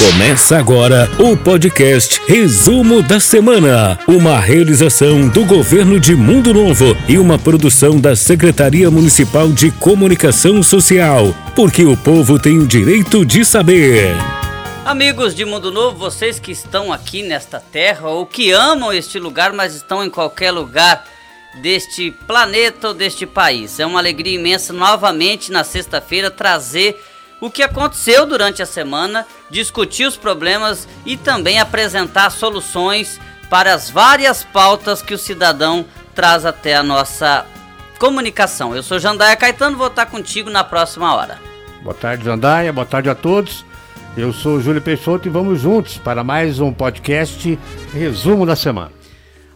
Começa agora o podcast Resumo da Semana, uma realização do governo de Mundo Novo e uma produção da Secretaria Municipal de Comunicação Social, porque o povo tem o direito de saber. Amigos de Mundo Novo, vocês que estão aqui nesta terra ou que amam este lugar, mas estão em qualquer lugar deste planeta ou deste país. É uma alegria imensa novamente na sexta-feira trazer o que aconteceu durante a semana, discutir os problemas e também apresentar soluções para as várias pautas que o cidadão traz até a nossa comunicação. Eu sou Jandaia Caetano, vou estar contigo na próxima hora. Boa tarde, Jandaia, boa tarde a todos. Eu sou Júlio Peixoto e vamos juntos para mais um podcast Resumo da Semana.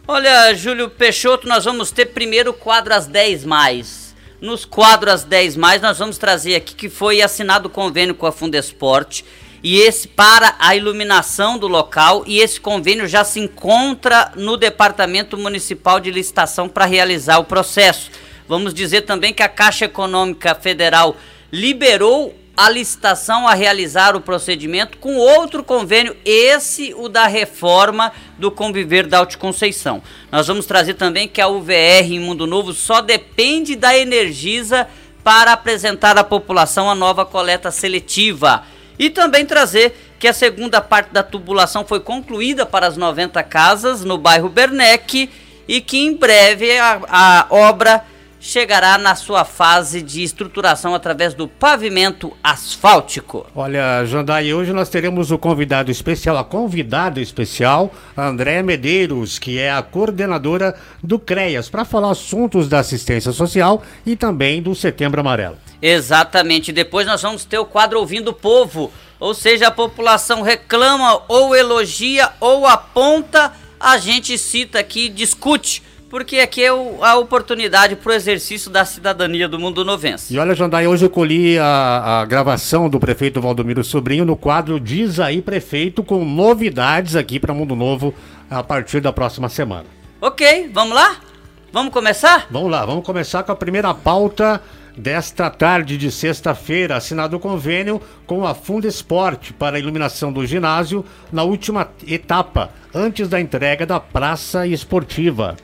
Olha, Júlio Peixoto, nós vamos ter primeiro o quadro às 10 mais nos quadros 10 mais, nós vamos trazer aqui que foi assinado o convênio com a Fundesport e esse para a iluminação do local e esse convênio já se encontra no Departamento Municipal de Licitação para realizar o processo. Vamos dizer também que a Caixa Econômica Federal liberou a licitação a realizar o procedimento com outro convênio, esse o da reforma do Conviver da Alto Conceição. Nós vamos trazer também que a UVR em Mundo Novo só depende da Energisa para apresentar à população a nova coleta seletiva. E também trazer que a segunda parte da tubulação foi concluída para as 90 casas no bairro Bernec e que em breve a, a obra chegará na sua fase de estruturação através do pavimento asfáltico. Olha, Jandai, hoje nós teremos o convidado especial, a convidada especial, André Medeiros, que é a coordenadora do CREAS, para falar assuntos da assistência social e também do Setembro Amarelo. Exatamente. Depois nós vamos ter o quadro Ouvindo o Povo, ou seja, a população reclama ou elogia ou aponta, a gente cita aqui, discute porque aqui é o, a oportunidade para o exercício da cidadania do mundo novense. E olha, Jandai, hoje eu colhi a, a gravação do prefeito Valdomiro Sobrinho no quadro Diz aí Prefeito, com novidades aqui para Mundo Novo a partir da próxima semana. Ok, vamos lá? Vamos começar? Vamos lá, vamos começar com a primeira pauta desta tarde de sexta-feira, assinado o convênio com a Fundesport para a iluminação do ginásio na última etapa, antes da entrega da praça esportiva.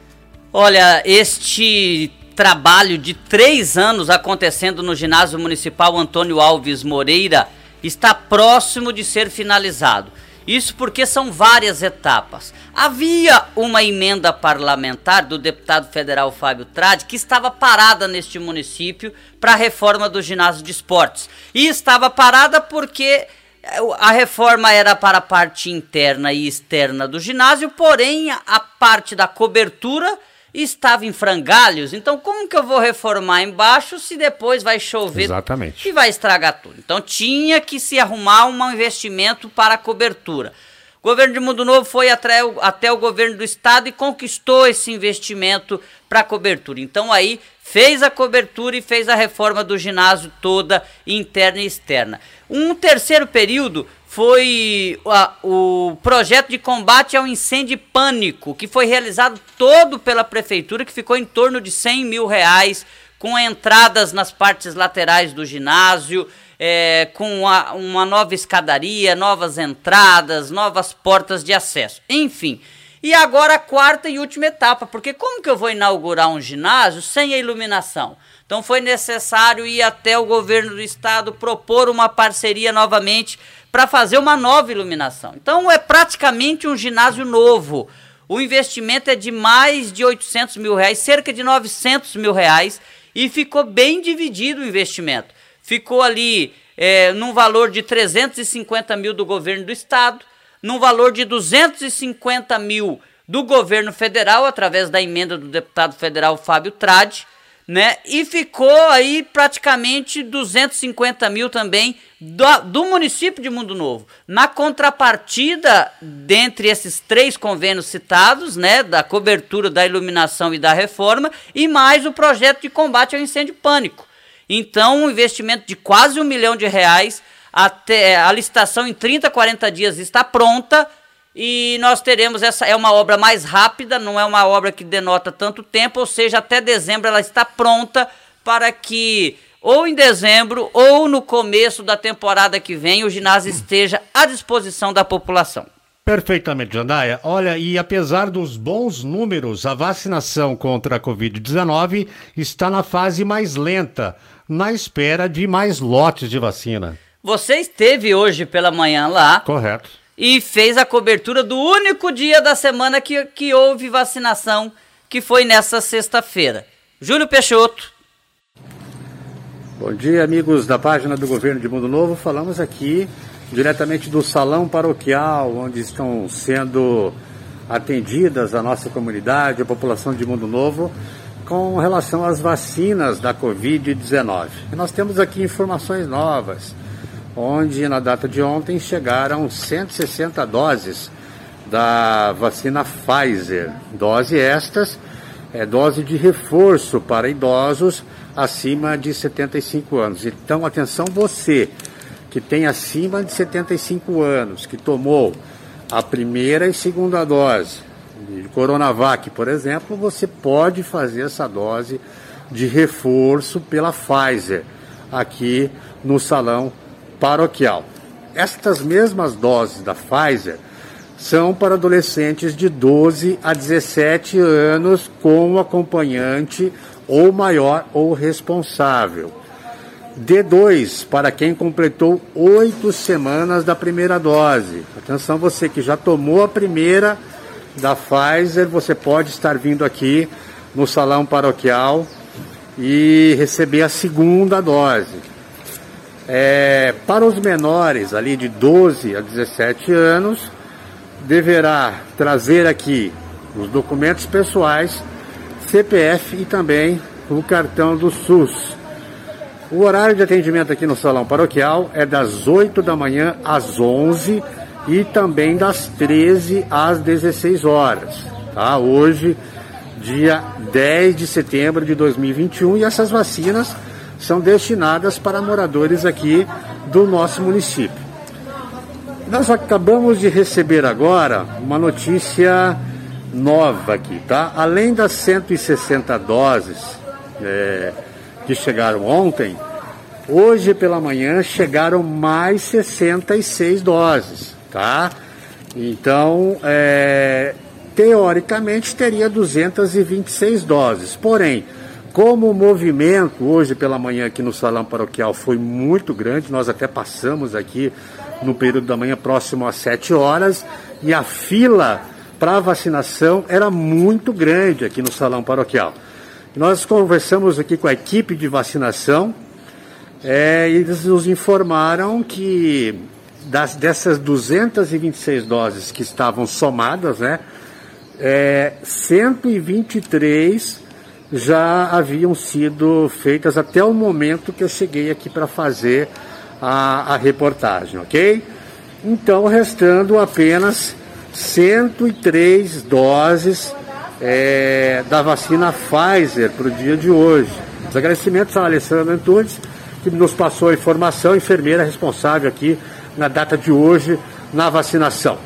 Olha, este trabalho de três anos acontecendo no ginásio municipal Antônio Alves Moreira está próximo de ser finalizado. Isso porque são várias etapas. Havia uma emenda parlamentar do deputado federal Fábio Trade que estava parada neste município para a reforma do ginásio de esportes. E estava parada porque a reforma era para a parte interna e externa do ginásio, porém a parte da cobertura estava em frangalhos, então como que eu vou reformar embaixo se depois vai chover Exatamente. e vai estragar tudo? Então tinha que se arrumar um investimento para cobertura. O governo de Mundo Novo foi até o, até o governo do estado e conquistou esse investimento para cobertura. Então aí fez a cobertura e fez a reforma do ginásio toda, interna e externa. Um terceiro período foi a, o projeto de combate ao incêndio e pânico, que foi realizado todo pela prefeitura, que ficou em torno de 100 mil reais, com entradas nas partes laterais do ginásio, é, com a, uma nova escadaria, novas entradas, novas portas de acesso. Enfim. E agora a quarta e última etapa, porque como que eu vou inaugurar um ginásio sem a iluminação? Então foi necessário ir até o governo do estado propor uma parceria novamente para fazer uma nova iluminação. Então é praticamente um ginásio novo. O investimento é de mais de 800 mil reais, cerca de 900 mil reais, e ficou bem dividido o investimento. Ficou ali é, num valor de 350 mil do governo do estado, num valor de 250 mil do governo federal, através da emenda do deputado federal Fábio Trade, né? E ficou aí praticamente 250 mil também do, do município de Mundo Novo. Na contrapartida, dentre esses três convênios citados, né? Da cobertura, da iluminação e da reforma, e mais o projeto de combate ao incêndio pânico. Então, um investimento de quase um milhão de reais, até a licitação em 30, 40 dias está pronta e nós teremos essa é uma obra mais rápida, não é uma obra que denota tanto tempo, ou seja, até dezembro ela está pronta para que ou em dezembro, ou no começo da temporada que vem, o ginásio esteja à disposição da população. Perfeitamente, Jandaia. Olha, e apesar dos bons números, a vacinação contra a Covid-19 está na fase mais lenta, na espera de mais lotes de vacina. Você esteve hoje pela manhã lá. Correto. E fez a cobertura do único dia da semana que, que houve vacinação, que foi nessa sexta-feira. Júlio Peixoto. Bom dia, amigos da página do Governo de Mundo Novo. Falamos aqui diretamente do salão paroquial, onde estão sendo atendidas a nossa comunidade, a população de Mundo Novo, com relação às vacinas da Covid-19. Nós temos aqui informações novas, onde na data de ontem chegaram 160 doses da vacina Pfizer. Dose estas é dose de reforço para idosos acima de 75 anos. Então, atenção você que tem acima de 75 anos, que tomou a primeira e segunda dose de Coronavac, por exemplo, você pode fazer essa dose de reforço pela Pfizer aqui no salão paroquial. Estas mesmas doses da Pfizer são para adolescentes de 12 a 17 anos com acompanhante ou maior ou responsável. D2 para quem completou oito semanas da primeira dose. Atenção, você que já tomou a primeira da Pfizer, você pode estar vindo aqui no salão paroquial e receber a segunda dose. É, para os menores, ali de 12 a 17 anos, deverá trazer aqui os documentos pessoais, CPF e também o cartão do SUS. O horário de atendimento aqui no Salão Paroquial é das 8 da manhã às 11 e também das 13 às 16 horas. Tá? Hoje, dia 10 de setembro de 2021, e essas vacinas são destinadas para moradores aqui do nosso município. Nós acabamos de receber agora uma notícia nova aqui, tá? Além das 160 doses é, que chegaram ontem, hoje pela manhã chegaram mais 66 doses, tá? Então, é, teoricamente teria 226 doses. Porém, como o movimento hoje pela manhã aqui no salão paroquial foi muito grande, nós até passamos aqui no período da manhã próximo às 7 horas e a fila para vacinação era muito grande aqui no salão paroquial. Nós conversamos aqui com a equipe de vacinação é, e eles nos informaram que das, dessas 226 doses que estavam somadas, né, é, 123 já haviam sido feitas até o momento que eu cheguei aqui para fazer a, a reportagem, ok? Então, restando apenas 103 doses é, da vacina Pfizer para o dia de hoje. Os agradecimentos ao Alessandro Antunes, que nos passou a informação, enfermeira responsável aqui na data de hoje na vacinação.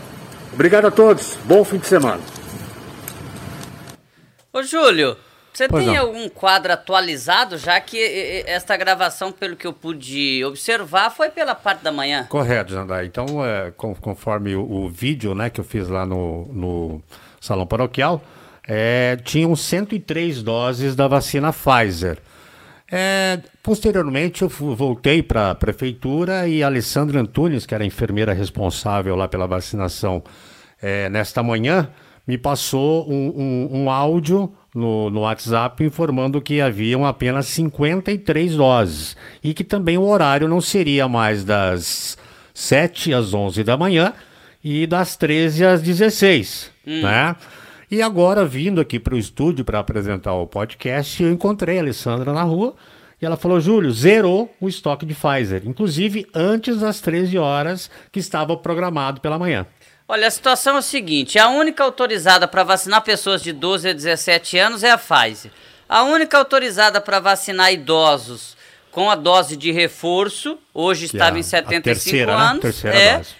Obrigado a todos, bom fim de semana. Ô Júlio, você pois tem não. algum quadro atualizado, já que esta gravação, pelo que eu pude observar, foi pela parte da manhã? Correto, Jandai. Então, é, conforme o, o, vídeo né, que eu fiz lá no, no Salão Paroquial, é, tinham 103 doses da vacina Pfizer. É, posteriormente, eu voltei para a prefeitura e a Alessandra Antunes, que era a enfermeira responsável lá pela vacinação é, nesta manhã, me passou um, um, um áudio no, no, WhatsApp informando que haviam apenas 53 doses e que também o horário não seria mais das 7 às 11 da manhã e das 13 às 16, hum. né? E agora, vindo aqui para o estúdio para apresentar o podcast, eu encontrei a Alessandra na rua e ela falou: Júlio, zerou o estoque de Pfizer, inclusive antes das 13 horas que estava programado pela manhã. Olha, a situação é a seguinte: a única autorizada para vacinar pessoas de 12 a 17 anos é a Pfizer. A única autorizada para vacinar idosos com a dose de reforço, hoje estava é em 75 terceira, né? anos. Né? Terceira é, dose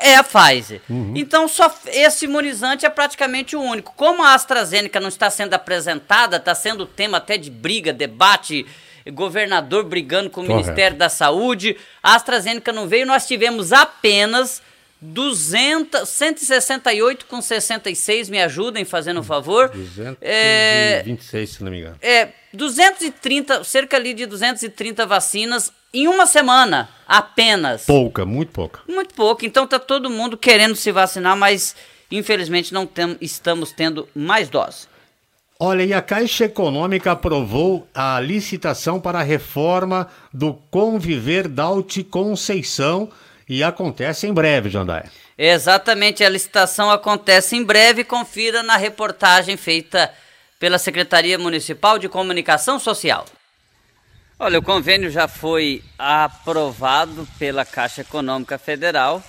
é a Pfizer. Uhum. Então, só esse imunizante é praticamente o único. Como a AstraZeneca não está sendo apresentada, está sendo tema até de briga, debate governador brigando com o Correto. Ministério da Saúde, a AstraZeneca não veio, nós tivemos apenas 200, 168 com 66, me ajudem fazendo um favor. 226, é, se não me engano. É, 230, cerca ali de 230 vacinas em uma semana apenas. Pouca, muito pouca. Muito pouca. Então tá todo mundo querendo se vacinar, mas infelizmente não tem, estamos tendo mais doses. Olha, e a Caixa Econômica aprovou a licitação para a reforma do Conviver Dalte Conceição e acontece em breve, Jandaia. Exatamente, a licitação acontece em breve. Confira na reportagem feita pela Secretaria Municipal de Comunicação Social. Olha, o convênio já foi aprovado pela Caixa Econômica Federal,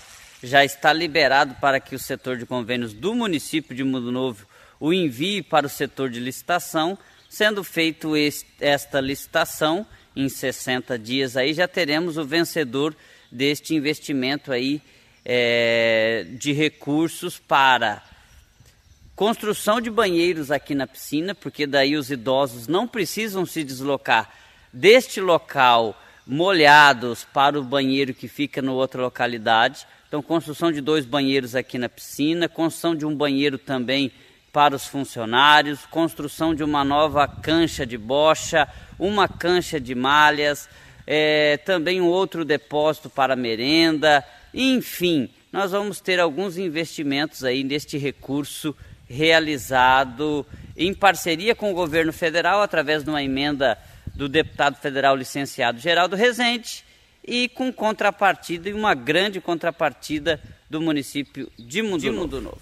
já está liberado para que o setor de convênios do município de Mundo Novo o envie para o setor de licitação, sendo feito este, esta licitação em 60 dias aí já teremos o vencedor deste investimento aí é, de recursos para construção de banheiros aqui na piscina, porque daí os idosos não precisam se deslocar deste local molhados para o banheiro que fica na outra localidade. Então, construção de dois banheiros aqui na piscina, construção de um banheiro também para os funcionários, construção de uma nova cancha de bocha, uma cancha de malhas, é, também um outro depósito para merenda, enfim, nós vamos ter alguns investimentos aí neste recurso realizado em parceria com o governo federal através de uma emenda do deputado federal licenciado Geraldo Rezende e com contrapartida e uma grande contrapartida do município de Mundo, de Mundo Novo. Novo.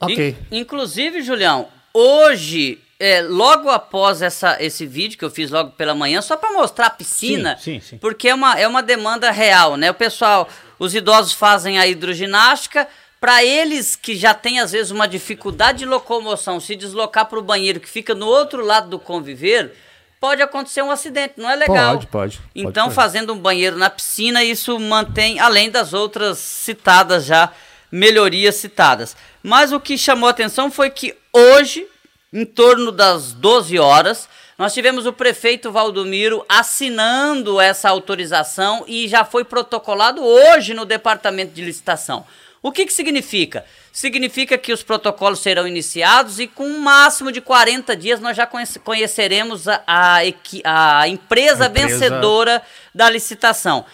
Ok. In, inclusive, Julião, hoje é, logo após essa, esse vídeo que eu fiz logo pela manhã, só para mostrar a piscina, sim, sim, sim. porque é uma, é uma demanda real, né? O pessoal, os idosos fazem a hidroginástica, para eles que já têm às vezes uma dificuldade de locomoção, se deslocar para o banheiro que fica no outro lado do conviver, pode acontecer um acidente, não é legal? Pode, pode. Então, pode fazendo um banheiro na piscina, isso mantém, além das outras citadas já, melhorias citadas. Mas o que chamou a atenção foi que hoje em torno das 12 horas, nós tivemos o prefeito Valdomiro assinando essa autorização e já foi protocolado hoje no departamento de licitação. O que, que significa? Significa que os protocolos serão iniciados e com um máximo de 40 dias nós já conheceremos a, a, a empresa, empresa vencedora da licitação.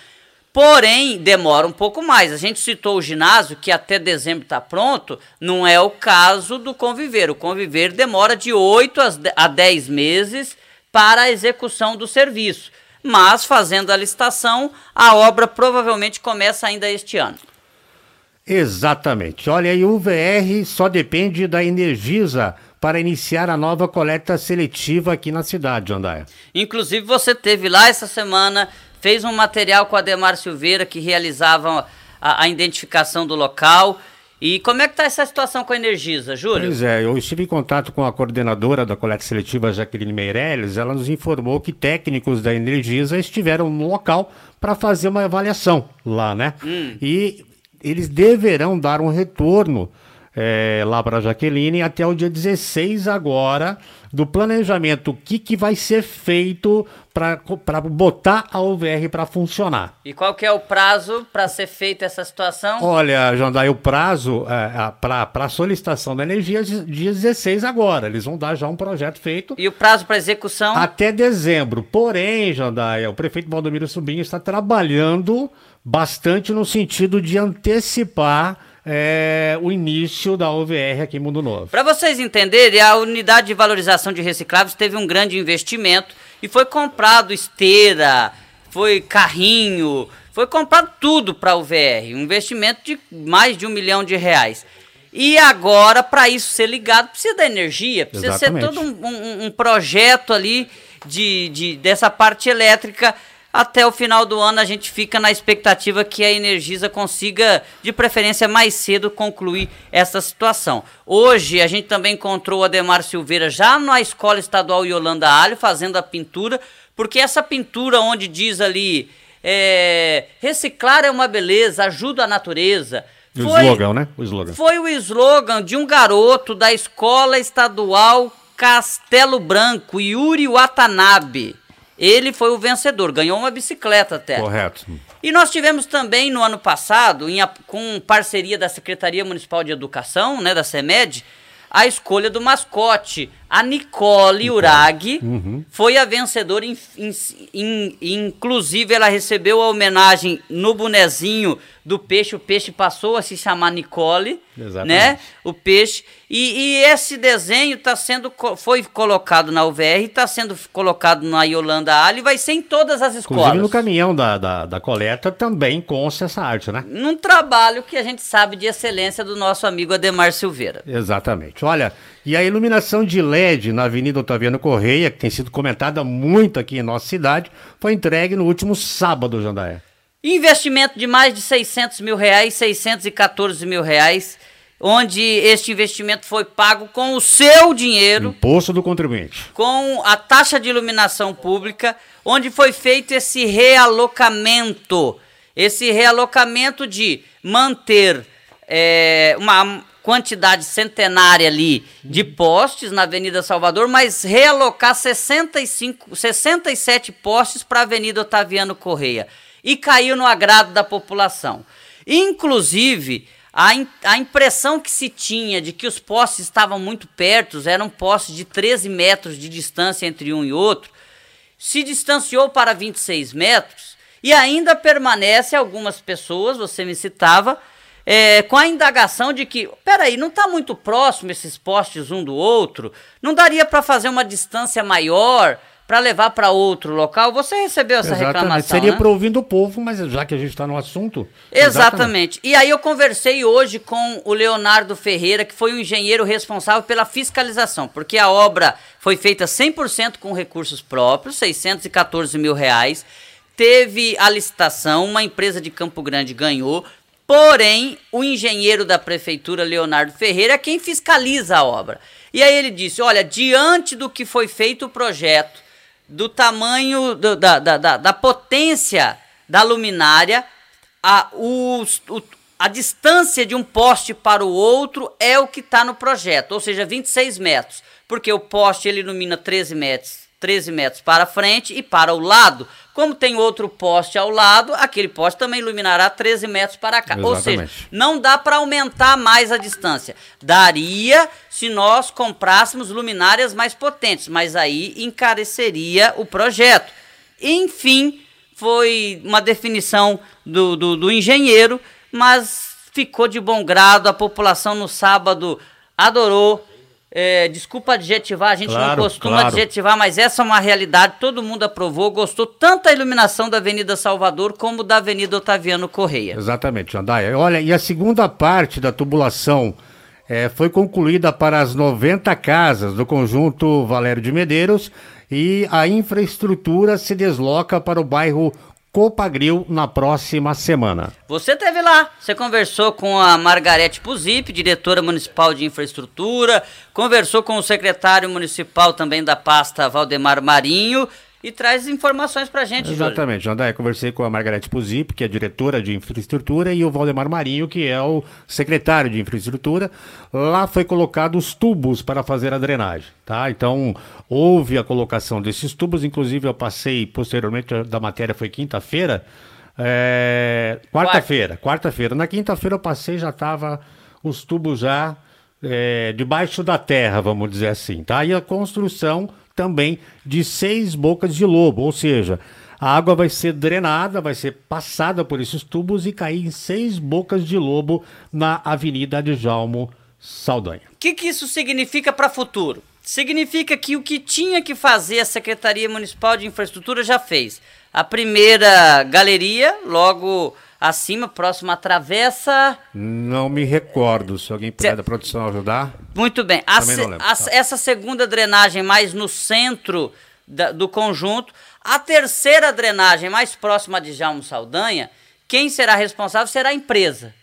Porém, demora um pouco mais. A gente citou o ginásio, que até dezembro está pronto, não é o caso do conviver. O conviver demora de 8 a 10 meses para a execução do serviço. Mas, fazendo a licitação, a obra provavelmente começa ainda este ano. Exatamente. Olha, aí o VR só depende da Energisa para iniciar a nova coleta seletiva aqui na cidade, Andaia. Inclusive, você teve lá essa semana fez um material com a Demar Silveira que realizava a, a identificação do local. E como é que está essa situação com a Energisa, Júlio? Pois é, eu estive em contato com a coordenadora da coleta seletiva, Jaqueline Meirelles. Ela nos informou que técnicos da Energisa estiveram no local para fazer uma avaliação lá, né? Hum. E eles deverão dar um retorno é, lá para a Jaqueline até o dia 16 agora do planejamento, o que, que vai ser feito para botar a UVR para funcionar. E qual que é o prazo para ser feita essa situação? Olha, Jandai, o prazo é, para a solicitação da energia é dia 16 agora. Eles vão dar já um projeto feito. E o prazo para execução? Até dezembro. Porém, Jandai, o prefeito Valdomiro Subinho está trabalhando bastante no sentido de antecipar é, o início da OVR aqui em Mundo Novo. Para vocês entenderem, a unidade de valorização de recicláveis teve um grande investimento e foi comprado esteira, foi carrinho, foi comprado tudo para a OVR, um investimento de mais de um milhão de reais. E agora, para isso ser ligado, precisa da energia, precisa Exatamente. ser todo um, um, um projeto ali de, de, dessa parte elétrica até o final do ano a gente fica na expectativa que a Energisa consiga, de preferência mais cedo, concluir essa situação. Hoje a gente também encontrou o Ademar Silveira já na Escola Estadual Yolanda Alho fazendo a pintura, porque essa pintura onde diz ali é, reciclar é uma beleza, ajuda a natureza. Foi, o slogan, né? O slogan. Foi o slogan de um garoto da Escola Estadual Castelo Branco, Yuri Watanabe. Ele foi o vencedor, ganhou uma bicicleta até. Correto. E nós tivemos também no ano passado, em, com parceria da Secretaria Municipal de Educação, né, da CEMED, a escolha do mascote. A Nicole Urag uhum. foi a vencedora, in, in, in, inclusive ela recebeu a homenagem no bonezinho do peixe. O peixe passou a se chamar Nicole, Exatamente. né? O peixe. E, e esse desenho tá sendo, foi colocado na UVR, está sendo colocado na Yolanda Ali, vai ser em todas as escolas. Inclusive no caminhão da, da, da coleta também consta essa arte, né? Num trabalho que a gente sabe de excelência do nosso amigo Ademar Silveira. Exatamente. Olha, e a iluminação de LED na Avenida Otaviano Correia, que tem sido comentada muito aqui em nossa cidade, foi entregue no último sábado, Jandaé. Investimento de mais de 600 mil reais, 614 mil reais, onde este investimento foi pago com o seu dinheiro. Imposto do contribuinte. Com a taxa de iluminação pública, onde foi feito esse realocamento. Esse realocamento de manter é, uma quantidade centenária ali de postes na Avenida Salvador, mas realocar 65, 67 postes para a Avenida Otaviano Correia. E caiu no agrado da população. Inclusive, a, a impressão que se tinha de que os postes estavam muito perto, eram postes de 13 metros de distância entre um e outro, se distanciou para 26 metros e ainda permanece algumas pessoas, você me citava, é, com a indagação de que, peraí, não está muito próximo esses postes um do outro? Não daria para fazer uma distância maior para levar para outro local? Você recebeu essa exatamente. reclamação? Seria né? para ouvir o povo, mas já que a gente está no assunto. Exatamente. exatamente. E aí eu conversei hoje com o Leonardo Ferreira, que foi o engenheiro responsável pela fiscalização, porque a obra foi feita 100% com recursos próprios, 614 mil reais. Teve a licitação, uma empresa de Campo Grande ganhou, Porém, o engenheiro da prefeitura, Leonardo Ferreira, é quem fiscaliza a obra. E aí ele disse: olha, diante do que foi feito o projeto, do tamanho, do, da, da, da, da, potência da luminária, a, o, o, a distância de um poste para o outro é o que está no projeto, ou seja, 26 metros. Porque o poste ele ilumina 13 metros 13 metros para frente e para o lado. Como tem outro poste ao lado, aquele poste também iluminará 13 metros para cá. Exatamente. Ou seja, não dá para aumentar mais a distância. Daria se nós comprássemos luminárias mais potentes, mas aí encareceria o projeto. Enfim, foi uma definição do, do, do engenheiro, mas ficou de bom grado. A população no sábado adorou é, desculpa adjetivar, a gente claro, não costuma claro. adjetivar, mas essa é uma realidade, todo mundo aprovou, gostou tanto da iluminação da Avenida Salvador como da Avenida Otaviano Correia. Exatamente, Jandaia. Olha, e a segunda parte da tubulação é, foi concluída para as 90 casas do conjunto Valério de Medeiros e a infraestrutura se desloca para o bairro Copagril na próxima semana. Você teve lá, você conversou com a Margarete Puzip, diretora municipal de infraestrutura, conversou com o secretário municipal também da pasta Valdemar Marinho e traz informações pra gente, Exatamente, Jandai, conversei com a Margarete Puzip, que é diretora de infraestrutura, e o Valdemar Marinho, que é o secretário de infraestrutura. Lá foi colocado os tubos para fazer a drenagem, tá? Então, houve a colocação desses tubos, inclusive eu passei posteriormente, da matéria foi quinta-feira, é, quarta-feira, quarta-feira. Na quinta-feira eu passei, já tava os tubos já é, debaixo da terra, vamos dizer assim, tá? E a construção também de seis bocas de lobo, ou seja, a água vai ser drenada, vai ser passada por esses tubos e cair em seis bocas de lobo na Avenida Adjalmo Saldanha. O que, que isso significa para o futuro? Significa que o que tinha que fazer a Secretaria Municipal de Infraestrutura já fez. A primeira galeria, logo acima, próximo à travessa. Não me recordo, se alguém puder da produção ajudar. Muito bem. A se, a, tá. Essa segunda drenagem mais no centro da, do conjunto. A terceira drenagem mais próxima de Jalmo Saldanha, quem será responsável será a empresa.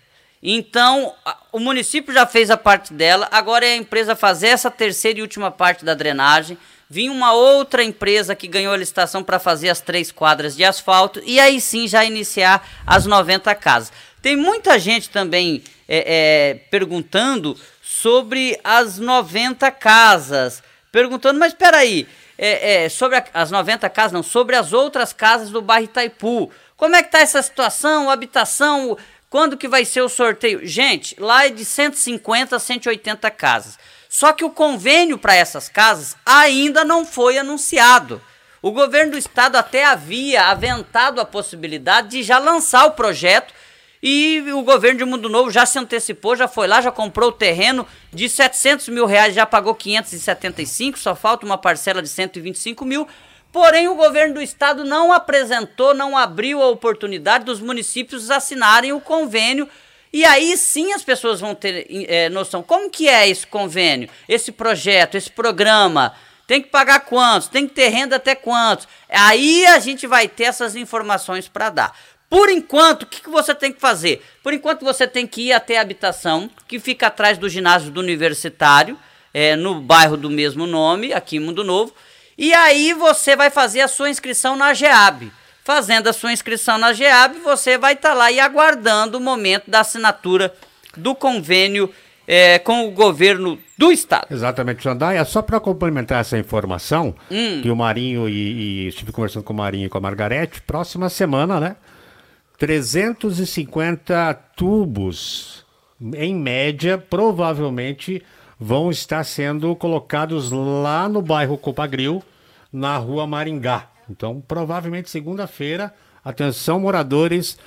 Então, o município já fez a parte dela, agora é a empresa fazer essa terceira e última parte da drenagem vinha uma outra empresa que ganhou a licitação para fazer as três quadras de asfalto e aí sim já iniciar as 90 casas. Tem muita gente também é, é, perguntando sobre as 90 casas, perguntando, mas espera aí, é, é, sobre a, as 90 casas, não, sobre as outras casas do bairro Itaipu. Como é que tá essa situação, habitação, quando que vai ser o sorteio? Gente, lá é de 150 a 180 casas. Só que o convênio para essas casas ainda não foi anunciado. O governo do estado até havia aventado a possibilidade de já lançar o projeto e o governo de Mundo Novo já se antecipou, já foi lá, já comprou o terreno de 700 mil reais, já pagou 575, só falta uma parcela de 125 mil. Porém, o governo do estado não apresentou, não abriu a oportunidade dos municípios assinarem o convênio. E aí sim as pessoas vão ter é, noção. Como que é esse convênio, esse projeto, esse programa? Tem que pagar quantos? Tem que ter renda até quantos? Aí a gente vai ter essas informações para dar. Por enquanto, o que, que você tem que fazer? Por enquanto, você tem que ir até a habitação, que fica atrás do ginásio do universitário, é, no bairro do mesmo nome, aqui em Mundo Novo. E aí você vai fazer a sua inscrição na GEAB. Fazendo a sua inscrição na GEAB, você vai estar tá lá e aguardando o momento da assinatura do convênio é, com o governo do estado. Exatamente, Jandaia. Só para complementar essa informação, hum. que o Marinho e, e, estive conversando com o Marinho e com a Margarete, próxima semana, né? 350 tubos, em média, provavelmente vão estar sendo colocados lá no bairro Copagril, na rua Maringá. Então, provavelmente segunda-feira, atenção moradores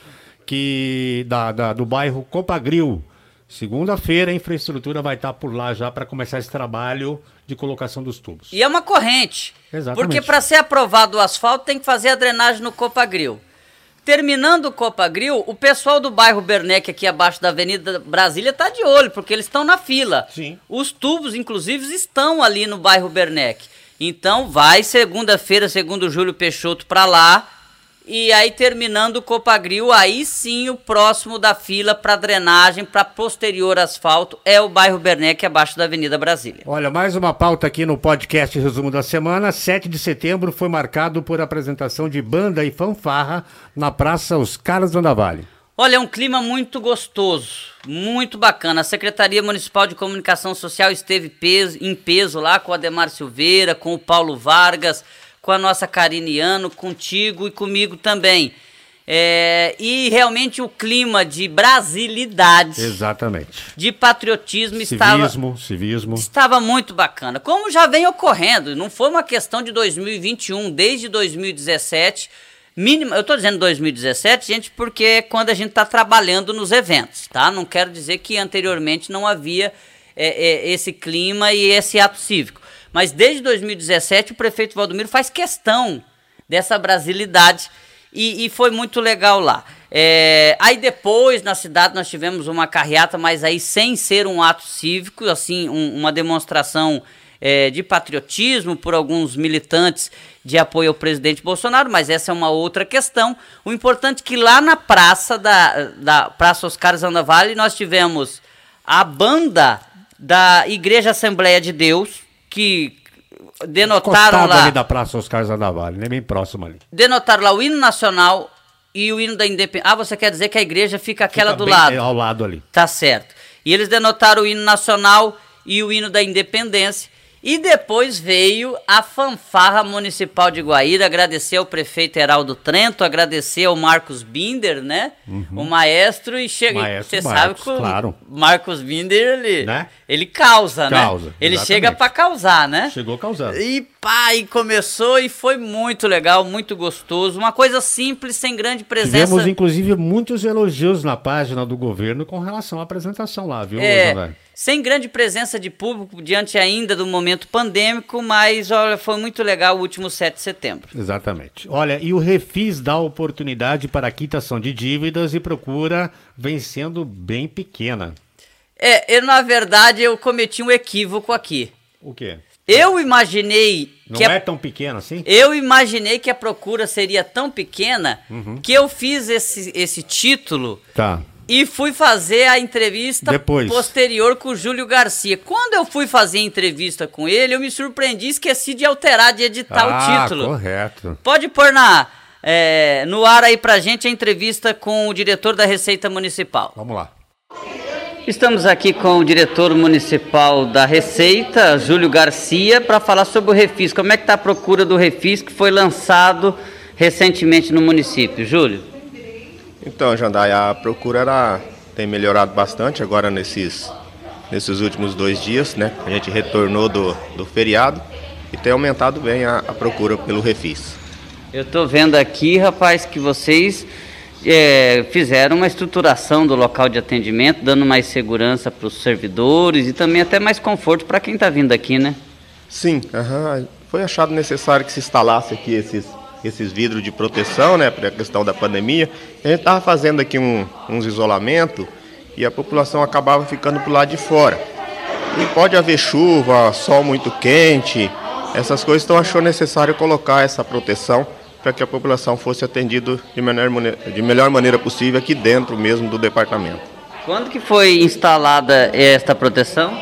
que da, da do bairro Copagril, Segunda-feira a infraestrutura vai estar por lá já para começar esse trabalho de colocação dos tubos. E é uma corrente. Exatamente. Porque para ser aprovado o asfalto tem que fazer a drenagem no Copagril. Terminando o Copagril, o pessoal do bairro Bernec aqui abaixo da Avenida Brasília está de olho, porque eles estão na fila. Sim. Os tubos, inclusive, estão ali no bairro Bernec. Então vai segunda-feira, segundo Júlio Peixoto, para lá e aí, terminando o Copagril, aí sim o próximo da fila para drenagem, para posterior asfalto, é o bairro Bernec, abaixo da Avenida Brasília. Olha, mais uma pauta aqui no podcast Resumo da Semana. 7 de setembro foi marcado por apresentação de banda e fanfarra na Praça Os Caras do Andavalho. Olha, é um clima muito gostoso, muito bacana. A Secretaria Municipal de Comunicação Social esteve peso, em peso lá com o Ademar Silveira, com o Paulo Vargas com a nossa Cariniano, contigo e comigo também. É, e realmente o clima de brasilidade, exatamente, de patriotismo civismo, estava civismo estava muito bacana. Como já vem ocorrendo, não foi uma questão de 2021, desde 2017, mínima. Eu estou dizendo 2017, gente, porque é quando a gente está trabalhando nos eventos, tá? Não quero dizer que anteriormente não havia é, é, esse clima e esse ato cívico. Mas desde 2017 o prefeito Valdomiro faz questão dessa brasilidade e, e foi muito legal lá. É, aí depois na cidade nós tivemos uma carreata, mas aí sem ser um ato cívico, assim, um, uma demonstração é, de patriotismo por alguns militantes de apoio ao presidente Bolsonaro, mas essa é uma outra questão. O importante é que lá na praça da, da Praça Oscar Zandavalli nós tivemos a banda da Igreja Assembleia de Deus, que denotaram lá. ali da Praça Oscar Zandavalli, nem bem próximo ali. Denotaram lá o hino nacional e o hino da independência. Ah, você quer dizer que a igreja fica aquela fica do lado? Ao lado ali. Tá certo. E eles denotaram o hino nacional e o hino da independência. E depois veio a fanfarra municipal de Guaíra, agradecer ao prefeito Heraldo Trento, agradecer ao Marcos Binder, né? Uhum. O maestro, e chega. Você sabe que o claro. Marcos Binder, ele, né? ele causa, né? Causa, ele exatamente. chega para causar, né? Chegou causando. E pá, e começou e foi muito legal, muito gostoso. Uma coisa simples, sem grande presença. Tivemos, inclusive, muitos elogios na página do governo com relação à apresentação lá, viu, é, sem grande presença de público diante ainda do momento pandêmico, mas olha, foi muito legal o último 7 de setembro. Exatamente. Olha, e o Refis dá oportunidade para a quitação de dívidas e procura vem sendo bem pequena. É, eu, na verdade, eu cometi um equívoco aqui. O quê? Eu imaginei. Não é a... tão pequena assim? Eu imaginei que a procura seria tão pequena uhum. que eu fiz esse, esse título. Tá e fui fazer a entrevista Depois. posterior com o Júlio Garcia. Quando eu fui fazer a entrevista com ele, eu me surpreendi, esqueci de alterar, de editar ah, o título. correto. Pode pôr na, é, no ar aí pra gente a entrevista com o diretor da Receita Municipal. Vamos lá. Estamos aqui com o diretor municipal da Receita, Júlio Garcia, para falar sobre o Refis. Como é que está a procura do Refis que foi lançado recentemente no município? Júlio? Então, Jandai, a procura era, tem melhorado bastante agora nesses, nesses últimos dois dias, né? A gente retornou do, do feriado e tem aumentado bem a, a procura pelo Refis. Eu estou vendo aqui, rapaz, que vocês é, fizeram uma estruturação do local de atendimento, dando mais segurança para os servidores e também até mais conforto para quem está vindo aqui, né? Sim, foi achado necessário que se instalasse aqui esses, esses vidros de proteção, né, para a questão da pandemia. A gente estava fazendo aqui um, uns isolamento e a população acabava ficando para o lado de fora. E pode haver chuva, sol muito quente, essas coisas, então achou necessário colocar essa proteção para que a população fosse atendida de, maneira, de melhor maneira possível aqui dentro mesmo do departamento. Quando que foi instalada esta proteção?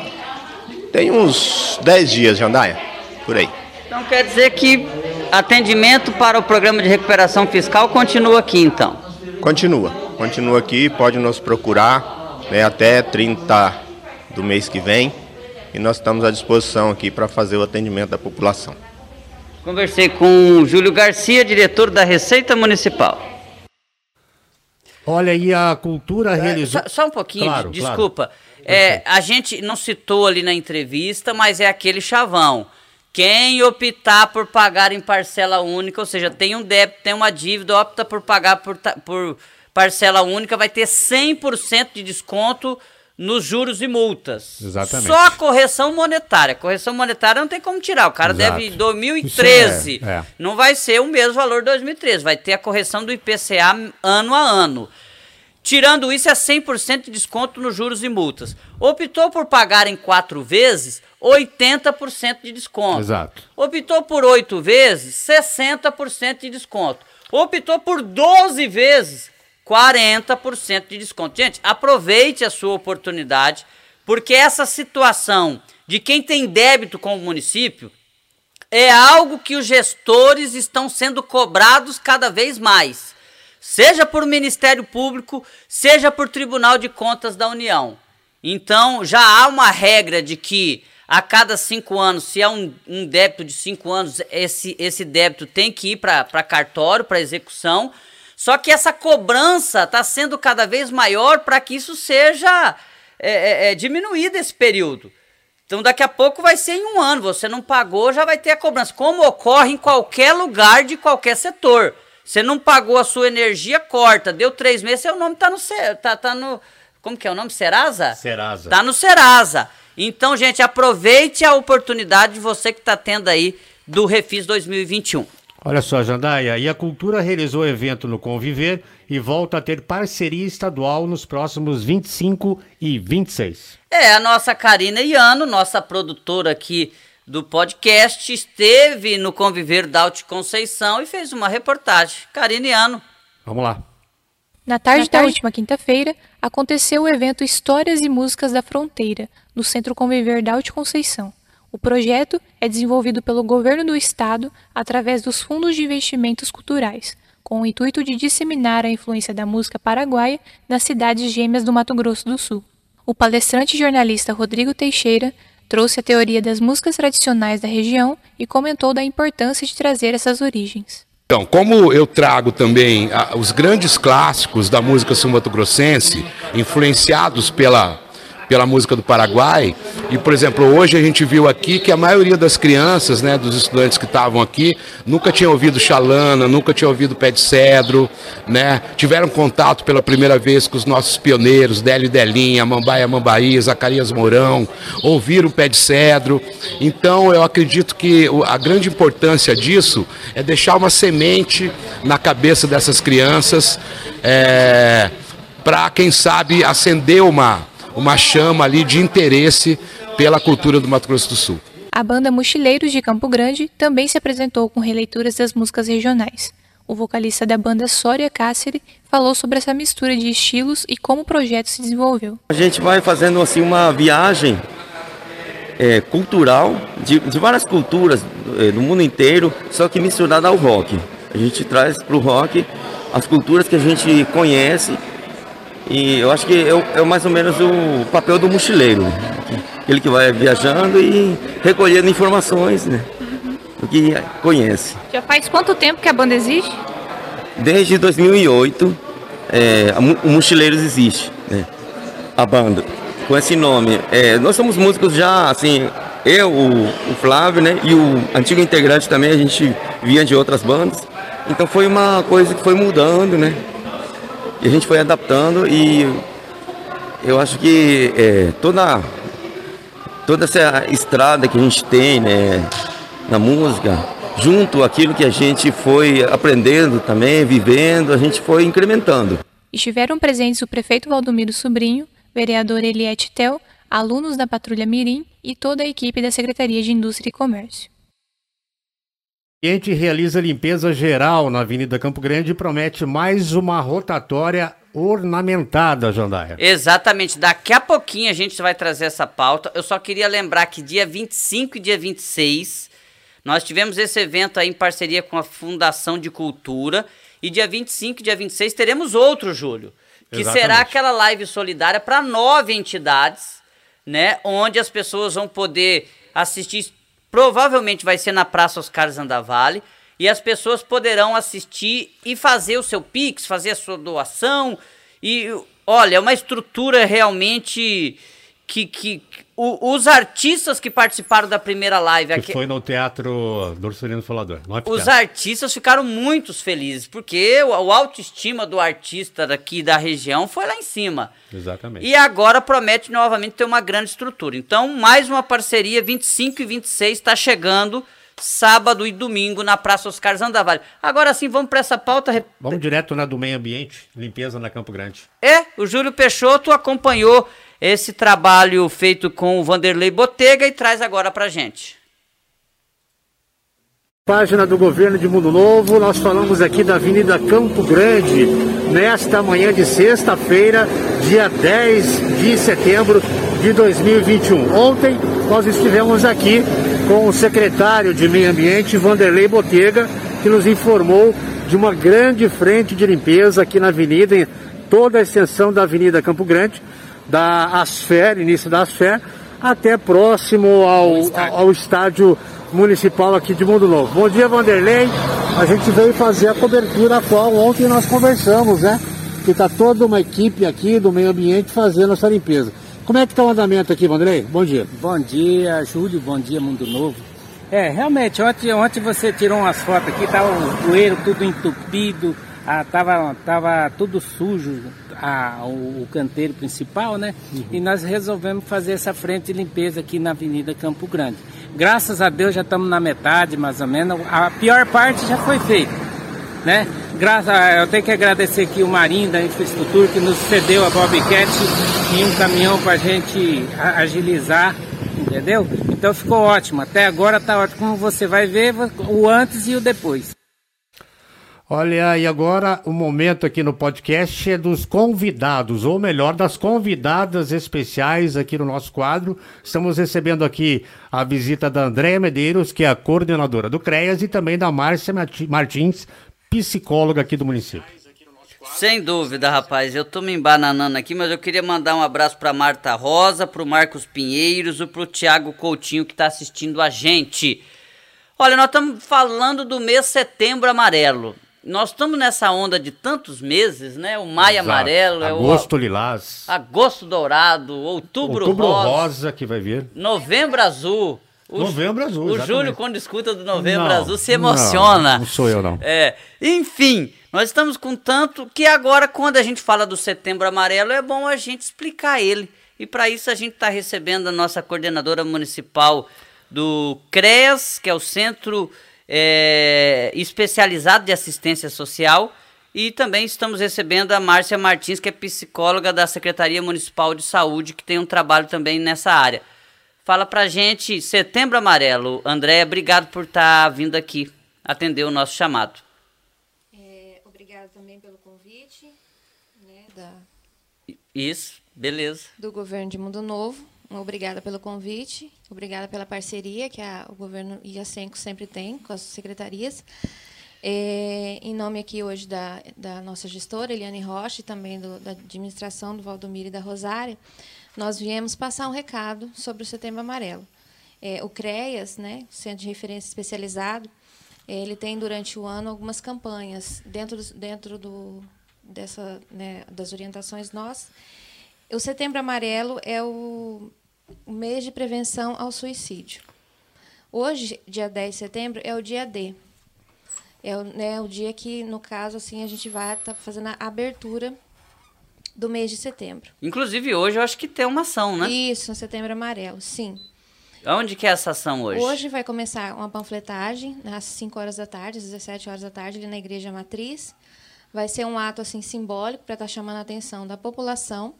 Tem uns 10 dias, Jandaia, por aí. Então quer dizer que atendimento para o programa de recuperação fiscal continua aqui então? Continua, continua aqui, pode nos procurar né, até 30 do mês que vem e nós estamos à disposição aqui para fazer o atendimento da população. Conversei com o Júlio Garcia, diretor da Receita Municipal. Olha, e a cultura é, realizou. Só, só, um pouquinho, claro, desculpa. Claro. É, a gente não citou ali na entrevista, mas é aquele chavão. Quem optar por pagar em parcela única, ou seja, tem um débito, tem uma dívida, opta por pagar por, por parcela única, vai ter 100% de desconto nos juros e multas. Exatamente. Só a correção monetária. Correção monetária não tem como tirar. O cara Exato. deve 2013. É, é. Não vai ser o mesmo valor de 2013. Vai ter a correção do IPCA ano a ano. Tirando isso, é 100% de desconto nos juros e multas. Optou por pagar em quatro vezes, 80% de desconto. Exato. Optou por oito vezes, 60% de desconto. Optou por 12 vezes, 40% de desconto. Gente, aproveite a sua oportunidade, porque essa situação de quem tem débito com o município é algo que os gestores estão sendo cobrados cada vez mais, seja por Ministério Público, seja por Tribunal de Contas da União. Então, já há uma regra de que a cada cinco anos, se é um, um débito de cinco anos, esse, esse débito tem que ir para cartório, para execução. Só que essa cobrança está sendo cada vez maior para que isso seja é, é, é, diminuído esse período. Então daqui a pouco vai ser em um ano. Você não pagou, já vai ter a cobrança. Como ocorre em qualquer lugar de qualquer setor. Você não pagou a sua energia, corta. Deu três meses, seu nome está no, tá, tá no. Como que é o nome? Serasa? Serasa. Tá no Serasa. Então, gente, aproveite a oportunidade de você que está tendo aí do Refis 2021. Olha só, Jandaia, e a Cultura realizou evento no Conviver e volta a ter parceria estadual nos próximos 25 e 26. É, a nossa Karina Iano, nossa produtora aqui do podcast, esteve no Conviver da Alto Conceição e fez uma reportagem. Karina Iano. Vamos lá. Na tarde, Na tarde da última quinta-feira, aconteceu o evento Histórias e Músicas da Fronteira, no Centro Conviver da Alto Conceição. O projeto é desenvolvido pelo governo do estado através dos fundos de investimentos culturais, com o intuito de disseminar a influência da música paraguaia nas cidades gêmeas do Mato Grosso do Sul. O palestrante e jornalista Rodrigo Teixeira trouxe a teoria das músicas tradicionais da região e comentou da importância de trazer essas origens. Então, como eu trago também ah, os grandes clássicos da música sul-mato-grossense, influenciados pela pela música do Paraguai. E, por exemplo, hoje a gente viu aqui que a maioria das crianças, né, dos estudantes que estavam aqui, nunca tinham ouvido Xalana, nunca tinham ouvido Pé de Cedro, né? Tiveram contato pela primeira vez com os nossos pioneiros, Délio Delinha, Mambaia Mambaí, Zacarias Mourão, ouviram Pé de Cedro. Então, eu acredito que a grande importância disso é deixar uma semente na cabeça dessas crianças, é, para, quem sabe, acender uma uma chama ali de interesse pela cultura do Mato Grosso do Sul. A banda Mochileiros de Campo Grande também se apresentou com releituras das músicas regionais. O vocalista da banda Soria Cáceres falou sobre essa mistura de estilos e como o projeto se desenvolveu. A gente vai fazendo assim uma viagem é, cultural de, de, várias culturas é, do mundo inteiro, só que misturada ao rock. A gente traz para o rock as culturas que a gente conhece E eu acho que é, é mais ou menos o papel do mochileiro, né? aquele que vai viajando e recolhendo informações, né? Do que conhece. Já faz quanto tempo que a banda existe? Desde 2008, é, o Mochileiros existe, né? A banda, com esse nome. É, nós somos músicos já, assim, eu, o, o Flávio, né? E o antigo integrante também, a gente vinha de outras bandas. Então foi uma coisa que foi mudando, né? E a gente foi adaptando e eu acho que é, toda, toda essa estrada que a gente tem né, na música, junto àquilo que a gente foi aprendendo também, vivendo, a gente foi incrementando. Estiveram presentes o prefeito Valdomiro Sobrinho, vereador Eliette Tel, alunos da Patrulha Mirim e toda a equipe da Secretaria de Indústria e Comércio. A gente realiza limpeza geral na Avenida Campo Grande e promete mais uma rotatória ornamentada, Jandaia. Exatamente. Daqui a pouquinho a gente vai trazer essa pauta. Eu só queria lembrar que dia 25 e dia 26 nós tivemos esse evento aí em parceria com a Fundação de Cultura. E dia 25 e dia 26 teremos outro, Júlio. Que Exatamente. será aquela live solidária para nove entidades, né? Onde as pessoas vão poder assistir Provavelmente vai ser na Praça Oscar Zandavalli. E as pessoas poderão assistir e fazer o seu Pix, fazer a sua doação. E olha, é uma estrutura realmente que, que o, os artistas que participaram da primeira live que aqui, foi no teatro do Ursulino Falador. Os artistas ficaram muito felizes porque o, o autoestima do artista daqui da região foi lá em cima. Exatamente. E agora promete novamente ter uma grande estrutura. Então, mais uma parceria 25 e 26 está chegando sábado e domingo na Praça Oscar Zandavalli. Agora sim, vamos para essa pauta. Vamos direto na do meio ambiente, limpeza na Campo Grande. É, o Júlio Peixoto acompanhou esse trabalho feito com o Vanderlei Botega e traz agora para gente. Página do governo de Mundo Novo, nós falamos aqui da Avenida Campo Grande, nesta manhã de sexta-feira, dia 10 de setembro de 2021. Ontem nós estivemos aqui com o secretário de Meio Ambiente, Vanderlei Botega, que nos informou de uma grande frente de limpeza aqui na avenida, em toda a extensão da Avenida Campo Grande, da Asfer, início da Asfer, até próximo ao, estádio. ao estádio municipal aqui de Mundo Novo. Bom dia, Vanderlei. A gente veio fazer a cobertura a qual ontem nós conversamos, né? Que está toda uma equipe aqui do meio ambiente fazendo essa limpeza. Como é que está o andamento aqui, Vanderlei? Bom dia. Bom dia, Júlio. Bom dia, Mundo Novo. É, realmente, ontem, ontem você tirou umas fotos aqui, tava o poeiro tudo entupido, ah, tava, tava tudo sujo, a, o, canteiro principal, né? Uhum. E nós resolvemos fazer essa frente de limpeza aqui na Avenida Campo Grande. Graças a Deus já estamos na metade, mais ou menos. A pior parte já foi feita, né? Graças a, eu tenho que agradecer aqui o Marinho da Infraestrutura que nos cedeu a Bobcat e um caminhão para a gente agilizar, entendeu? Então ficou ótimo. Até agora está ótimo. Como você vai ver, o antes e o depois. Olha, e agora o momento aqui no podcast é dos convidados, ou melhor, das convidadas especiais aqui no nosso quadro. Estamos recebendo aqui a visita da Andréia Medeiros, que é a coordenadora do CREAS, e também da Márcia Martins, psicóloga aqui do município. Sem dúvida, rapaz. Eu tô me embananando aqui, mas eu queria mandar um abraço para Marta Rosa, para o Marcos Pinheiros e para o Tiago Coutinho que está assistindo a gente. Olha, nós estamos falando do mês Setembro Amarelo nós estamos nessa onda de tantos meses, né? O maio Exato. amarelo, agosto é o lilás, agosto dourado, outubro, outubro rosa, rosa que vai vir, novembro azul. O, novembro azul. O exatamente. Júlio, quando escuta do novembro não, azul, se emociona. Não, não sou eu, não. É, enfim, nós estamos com tanto que agora, quando a gente fala do setembro amarelo, é bom a gente explicar ele. E para isso a gente está recebendo a nossa coordenadora municipal do CREAS, que é o Centro é, especializado de assistência social. E também estamos recebendo a Márcia Martins, que é psicóloga da Secretaria Municipal de Saúde, que tem um trabalho também nessa área. Fala pra gente, Setembro Amarelo. Andréia, obrigado por estar tá vindo aqui atender o nosso chamado. É, obrigado também pelo convite. Né, da... Isso, beleza. Do governo de Mundo Novo. Obrigada pelo convite, obrigada pela parceria que a, o governo e a SENCO sempre tem com as secretarias. É, em nome aqui hoje da, da nossa gestora, Eliane Rocha, e também do, da administração do Valdomiro e da Rosária, nós viemos passar um recado sobre o Setembro Amarelo. É, o CREAS, né, Centro de Referência Especializado, ele tem durante o ano algumas campanhas dentro, dentro do, dessa, né, das orientações nossas. O Setembro Amarelo é o, o mês de prevenção ao suicídio. Hoje, dia 10 de setembro, é o dia D, é o, né, o dia que, no caso, assim, a gente vai estar tá fazendo a abertura do mês de setembro. Inclusive, hoje eu acho que tem uma ação, né? Isso, no setembro amarelo, sim. Onde que é essa ação hoje? Hoje vai começar uma panfletagem às 5 horas da tarde, às 17 horas da tarde, ali na Igreja Matriz. Vai ser um ato assim simbólico para estar tá chamando a atenção da população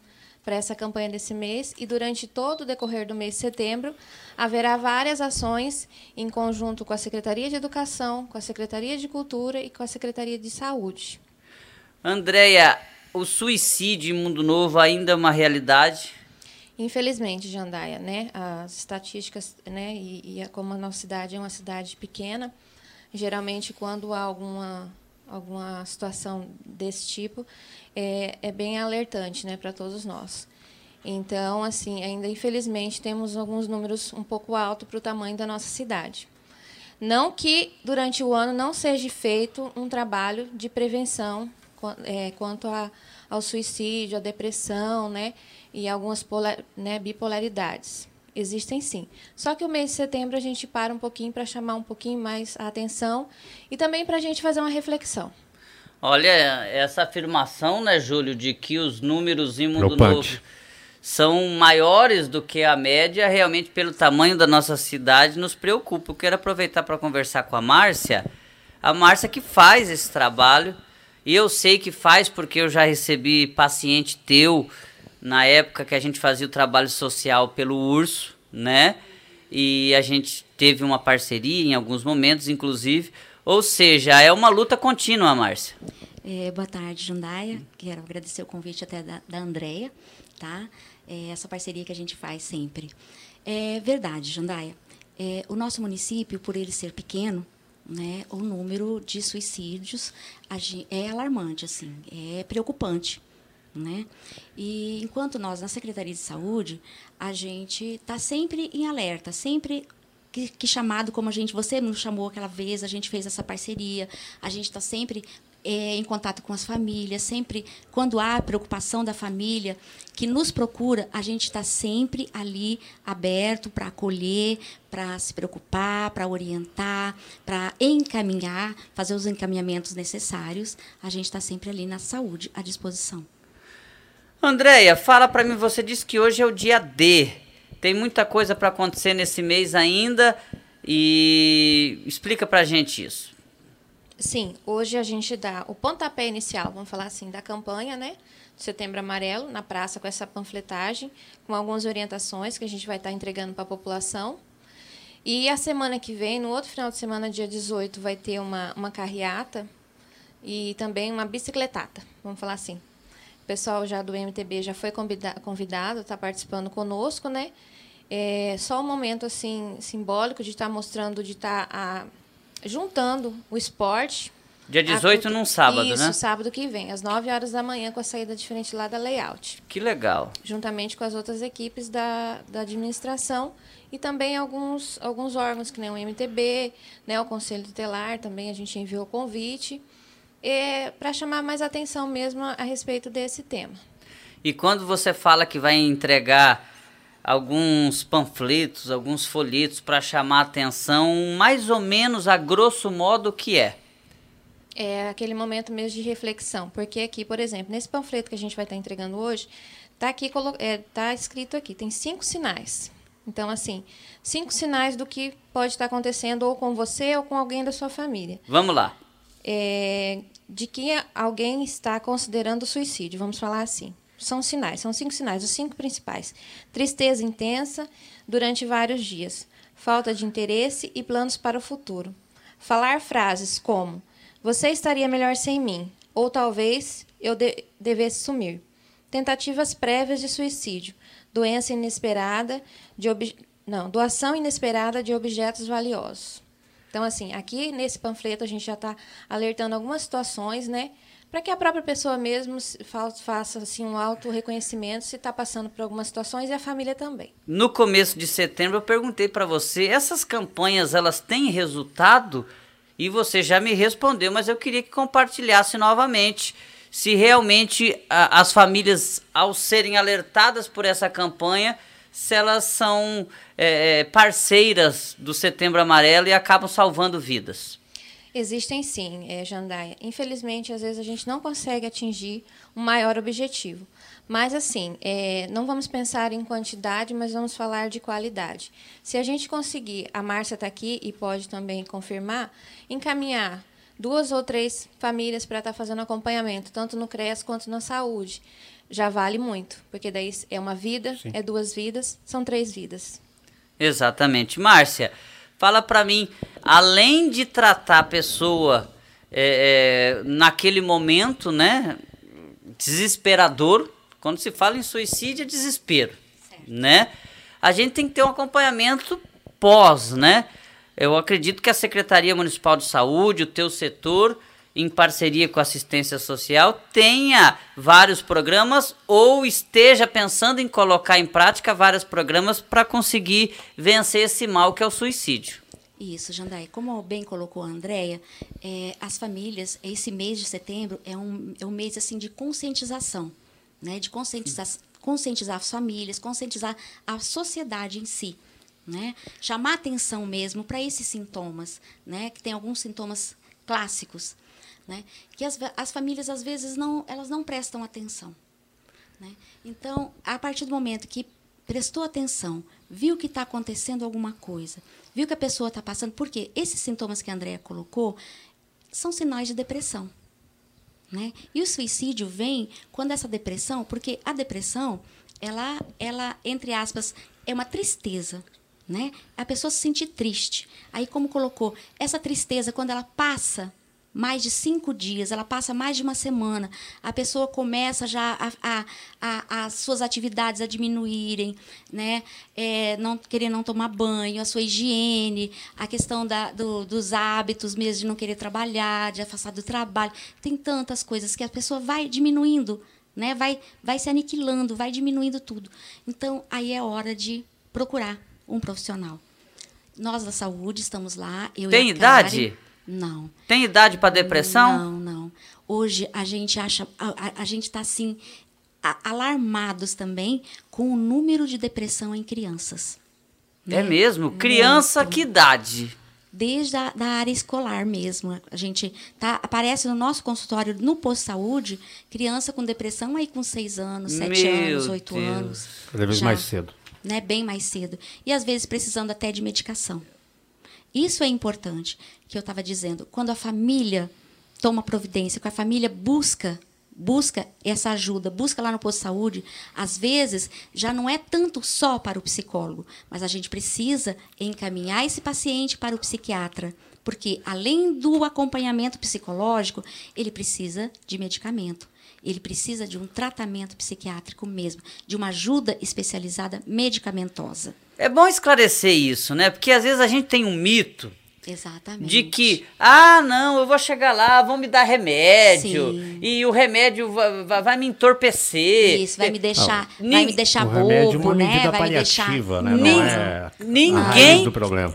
para essa campanha desse mês e durante todo o decorrer do mês de setembro haverá várias ações em conjunto com a Secretaria de Educação, com a Secretaria de Cultura e com a Secretaria de Saúde. Andréia, o suicídio em Mundo Novo ainda é uma realidade? Infelizmente, Jandaia, né? As estatísticas, né? E, e como a nossa cidade é uma cidade pequena, geralmente quando há alguma alguma situação desse tipo, é, é bem alertante né, para todos nós. Então, assim, ainda infelizmente temos alguns números um pouco altos para o tamanho da nossa cidade. Não que durante o ano não seja feito um trabalho de prevenção é, quanto a, ao suicídio, à depressão, né, e algumas polar, né, bipolaridades. Existem sim. Só que o mês de setembro a gente para um pouquinho para chamar um pouquinho mais a atenção e também para a gente fazer uma reflexão. Olha, essa afirmação, né, Júlio, de que os números em Mundo Novo são maiores do que a média, realmente pelo tamanho da nossa cidade, nos preocupa. Eu quero aproveitar para conversar com a Márcia. A Márcia que faz esse trabalho, e eu sei que faz porque eu já recebi paciente teu na época que a gente fazia o trabalho social pelo Urso, né? E a gente teve uma parceria em alguns momentos, inclusive. Ou seja, é uma luta contínua, Márcia. É, boa tarde, Jundaia. Quero agradecer o convite até da, da Andrea, tá? É, essa parceria que a gente faz sempre. É verdade, Jundaia. É, o nosso município, por ele ser pequeno, né, o número de suicídios é alarmante, assim, é preocupante. Né? E enquanto nós, na Secretaria de Saúde, a gente está sempre em alerta, sempre que, que, chamado como a gente, você nos chamou aquela vez, a gente fez essa parceria, a gente está sempre é, em contato com as famílias, sempre quando há preocupação da família que nos procura, a gente está sempre ali aberto para acolher, para se preocupar, para orientar, para encaminhar, fazer os encaminhamentos necessários. A gente está sempre ali na saúde à disposição. Andréia, fala para mim, você disse que hoje é o dia D. Tem muita coisa para acontecer nesse mês ainda e explica para a gente isso. Sim, hoje a gente dá o pontapé inicial, vamos falar assim, da campanha, né? Setembro Amarelo, na praça com essa panfletagem, com algumas orientações que a gente vai estar entregando para a população. E a semana que vem, no outro final de semana, dia 18, vai ter uma, uma carreata e também uma bicicletata, vamos falar assim. O pessoal já do MTB já foi convidado, está participando conosco, né? É só um momento assim simbólico de estar tá mostrando, de estar tá, juntando o esporte. Dia 18 a, num sábado, isso, né? Sábado que vem, às 9 horas da manhã, com a saída diferente lá da layout. Que legal. Juntamente com as outras equipes da, da administração e também alguns, alguns órgãos, que nem o MTB, né, o Conselho Tutelar, também a gente enviou o convite é, para chamar mais atenção mesmo a, a respeito desse tema. E quando você fala que vai entregar alguns panfletos, alguns folhetos para chamar atenção, mais ou menos a grosso modo o que é? É aquele momento mesmo de reflexão, porque aqui, por exemplo, nesse panfleto que a gente vai estar entregando hoje, tá aqui é, tá escrito aqui, tem cinco sinais. Então, assim, cinco sinais do que pode estar acontecendo ou com você ou com alguém da sua família. Vamos lá. É, de que alguém está considerando suicídio, vamos falar assim. São sinais, são cinco sinais, os cinco principais. Tristeza intensa durante vários dias, falta de interesse e planos para o futuro. Falar frases como: Você estaria melhor sem mim, ou talvez eu de devesse sumir. Tentativas prévias de suicídio, doença inesperada de não, doação inesperada de objetos valiosos. Então, assim, aqui nesse panfleto a gente já está alertando algumas situações, né? Para que a própria pessoa mesmo faça assim, um auto reconhecimento se está passando por algumas situações e a família também. No começo de setembro eu perguntei para você, essas campanhas elas têm resultado? E você já me respondeu, mas eu queria que compartilhasse novamente se realmente a, as famílias, ao serem alertadas por essa campanha, se elas são é, parceiras do Setembro Amarelo e acabam salvando vidas. Existem sim, é, Jandaia. Infelizmente, às vezes a gente não consegue atingir um maior objetivo. Mas, assim, é, não vamos pensar em quantidade, mas vamos falar de qualidade. Se a gente conseguir, a Márcia está aqui e pode também confirmar, encaminhar duas ou três famílias para estar tá fazendo acompanhamento, tanto no CRES quanto na saúde, já vale muito, porque daí é uma vida, Sim. é duas vidas, são três vidas. Exatamente. Márcia, fala para mim, além de tratar a pessoa é, é, naquele momento, né, desesperador, quando se fala em suicídio é desespero, certo. né? A gente tem que ter um acompanhamento pós, né? Eu acredito que a Secretaria Municipal de Saúde, o teu setor, em parceria com a assistência social, tenha vários programas ou esteja pensando em colocar em prática vários programas para conseguir vencer esse mal que é o suicídio. Isso, Jandai. Como bem colocou a Andrea, é, as famílias, esse mês de setembro é um, é um mês assim de conscientização, né? de conscientizar, conscientizar as famílias, conscientizar a sociedade em si né? Chamar atenção mesmo para esses sintomas, né? Que tem alguns sintomas clássicos, né? Que as, as famílias às vezes não, elas não prestam atenção, né? Então, a partir do momento que prestou atenção, viu que está acontecendo alguma coisa, viu que a pessoa está passando, porque esses sintomas que a Andrea colocou são sinais de depressão. Né? E o suicídio vem quando essa depressão, porque a depressão, ela, ela entre aspas, é uma tristeza né? A pessoa se sentir triste. Aí, como colocou, essa tristeza, quando ela passa mais de cinco dias, ela passa mais de uma semana, a pessoa começa já a, a, a, as suas atividades a diminuírem, né? É, não querer não tomar banho, a sua higiene, a questão da, do, dos hábitos mesmo de não querer trabalhar, de afastar do trabalho. Tem tantas coisas que a pessoa vai diminuindo, né? vai, vai se aniquilando, vai diminuindo tudo. Então, aí é hora de procurar um profissional. Nós da saúde estamos lá. Eu Tem idade? Karen, não. Tem idade para depressão? Não, não. Hoje a gente acha, a, a, a gente está assim a, alarmados também com o número de depressão em crianças. É né? mesmo? Criança Muito. que idade? Desde a da área escolar mesmo. A gente tá, aparece no nosso consultório, no posto-saúde, criança com depressão aí com seis anos, sete Meu anos, oito anos. Cada vez já. mais cedo né, bem mais cedo. E às vezes precisando até de medicação. Isso é importante, que eu estava dizendo. Quando a família toma providência, quando a família busca busca essa ajuda, busca lá no posto de saúde, às vezes já não é tanto só para o psicólogo, mas a gente precisa encaminhar esse paciente para o psiquiatra, porque além do acompanhamento psicológico, ele precisa de medicamento ele precisa de um tratamento psiquiátrico mesmo, de uma ajuda especializada medicamentosa. É bom esclarecer isso, né? Porque às vezes a gente tem um mito Exatamente. De que, ah, não, eu vou chegar lá, vão me dar remédio. Sim. E o remédio vai, vai, me entorpecer. Isso, vai me deixar, não, vai me deixar bobo, é né? Vai me deixar. Né? Nin, é ninguém.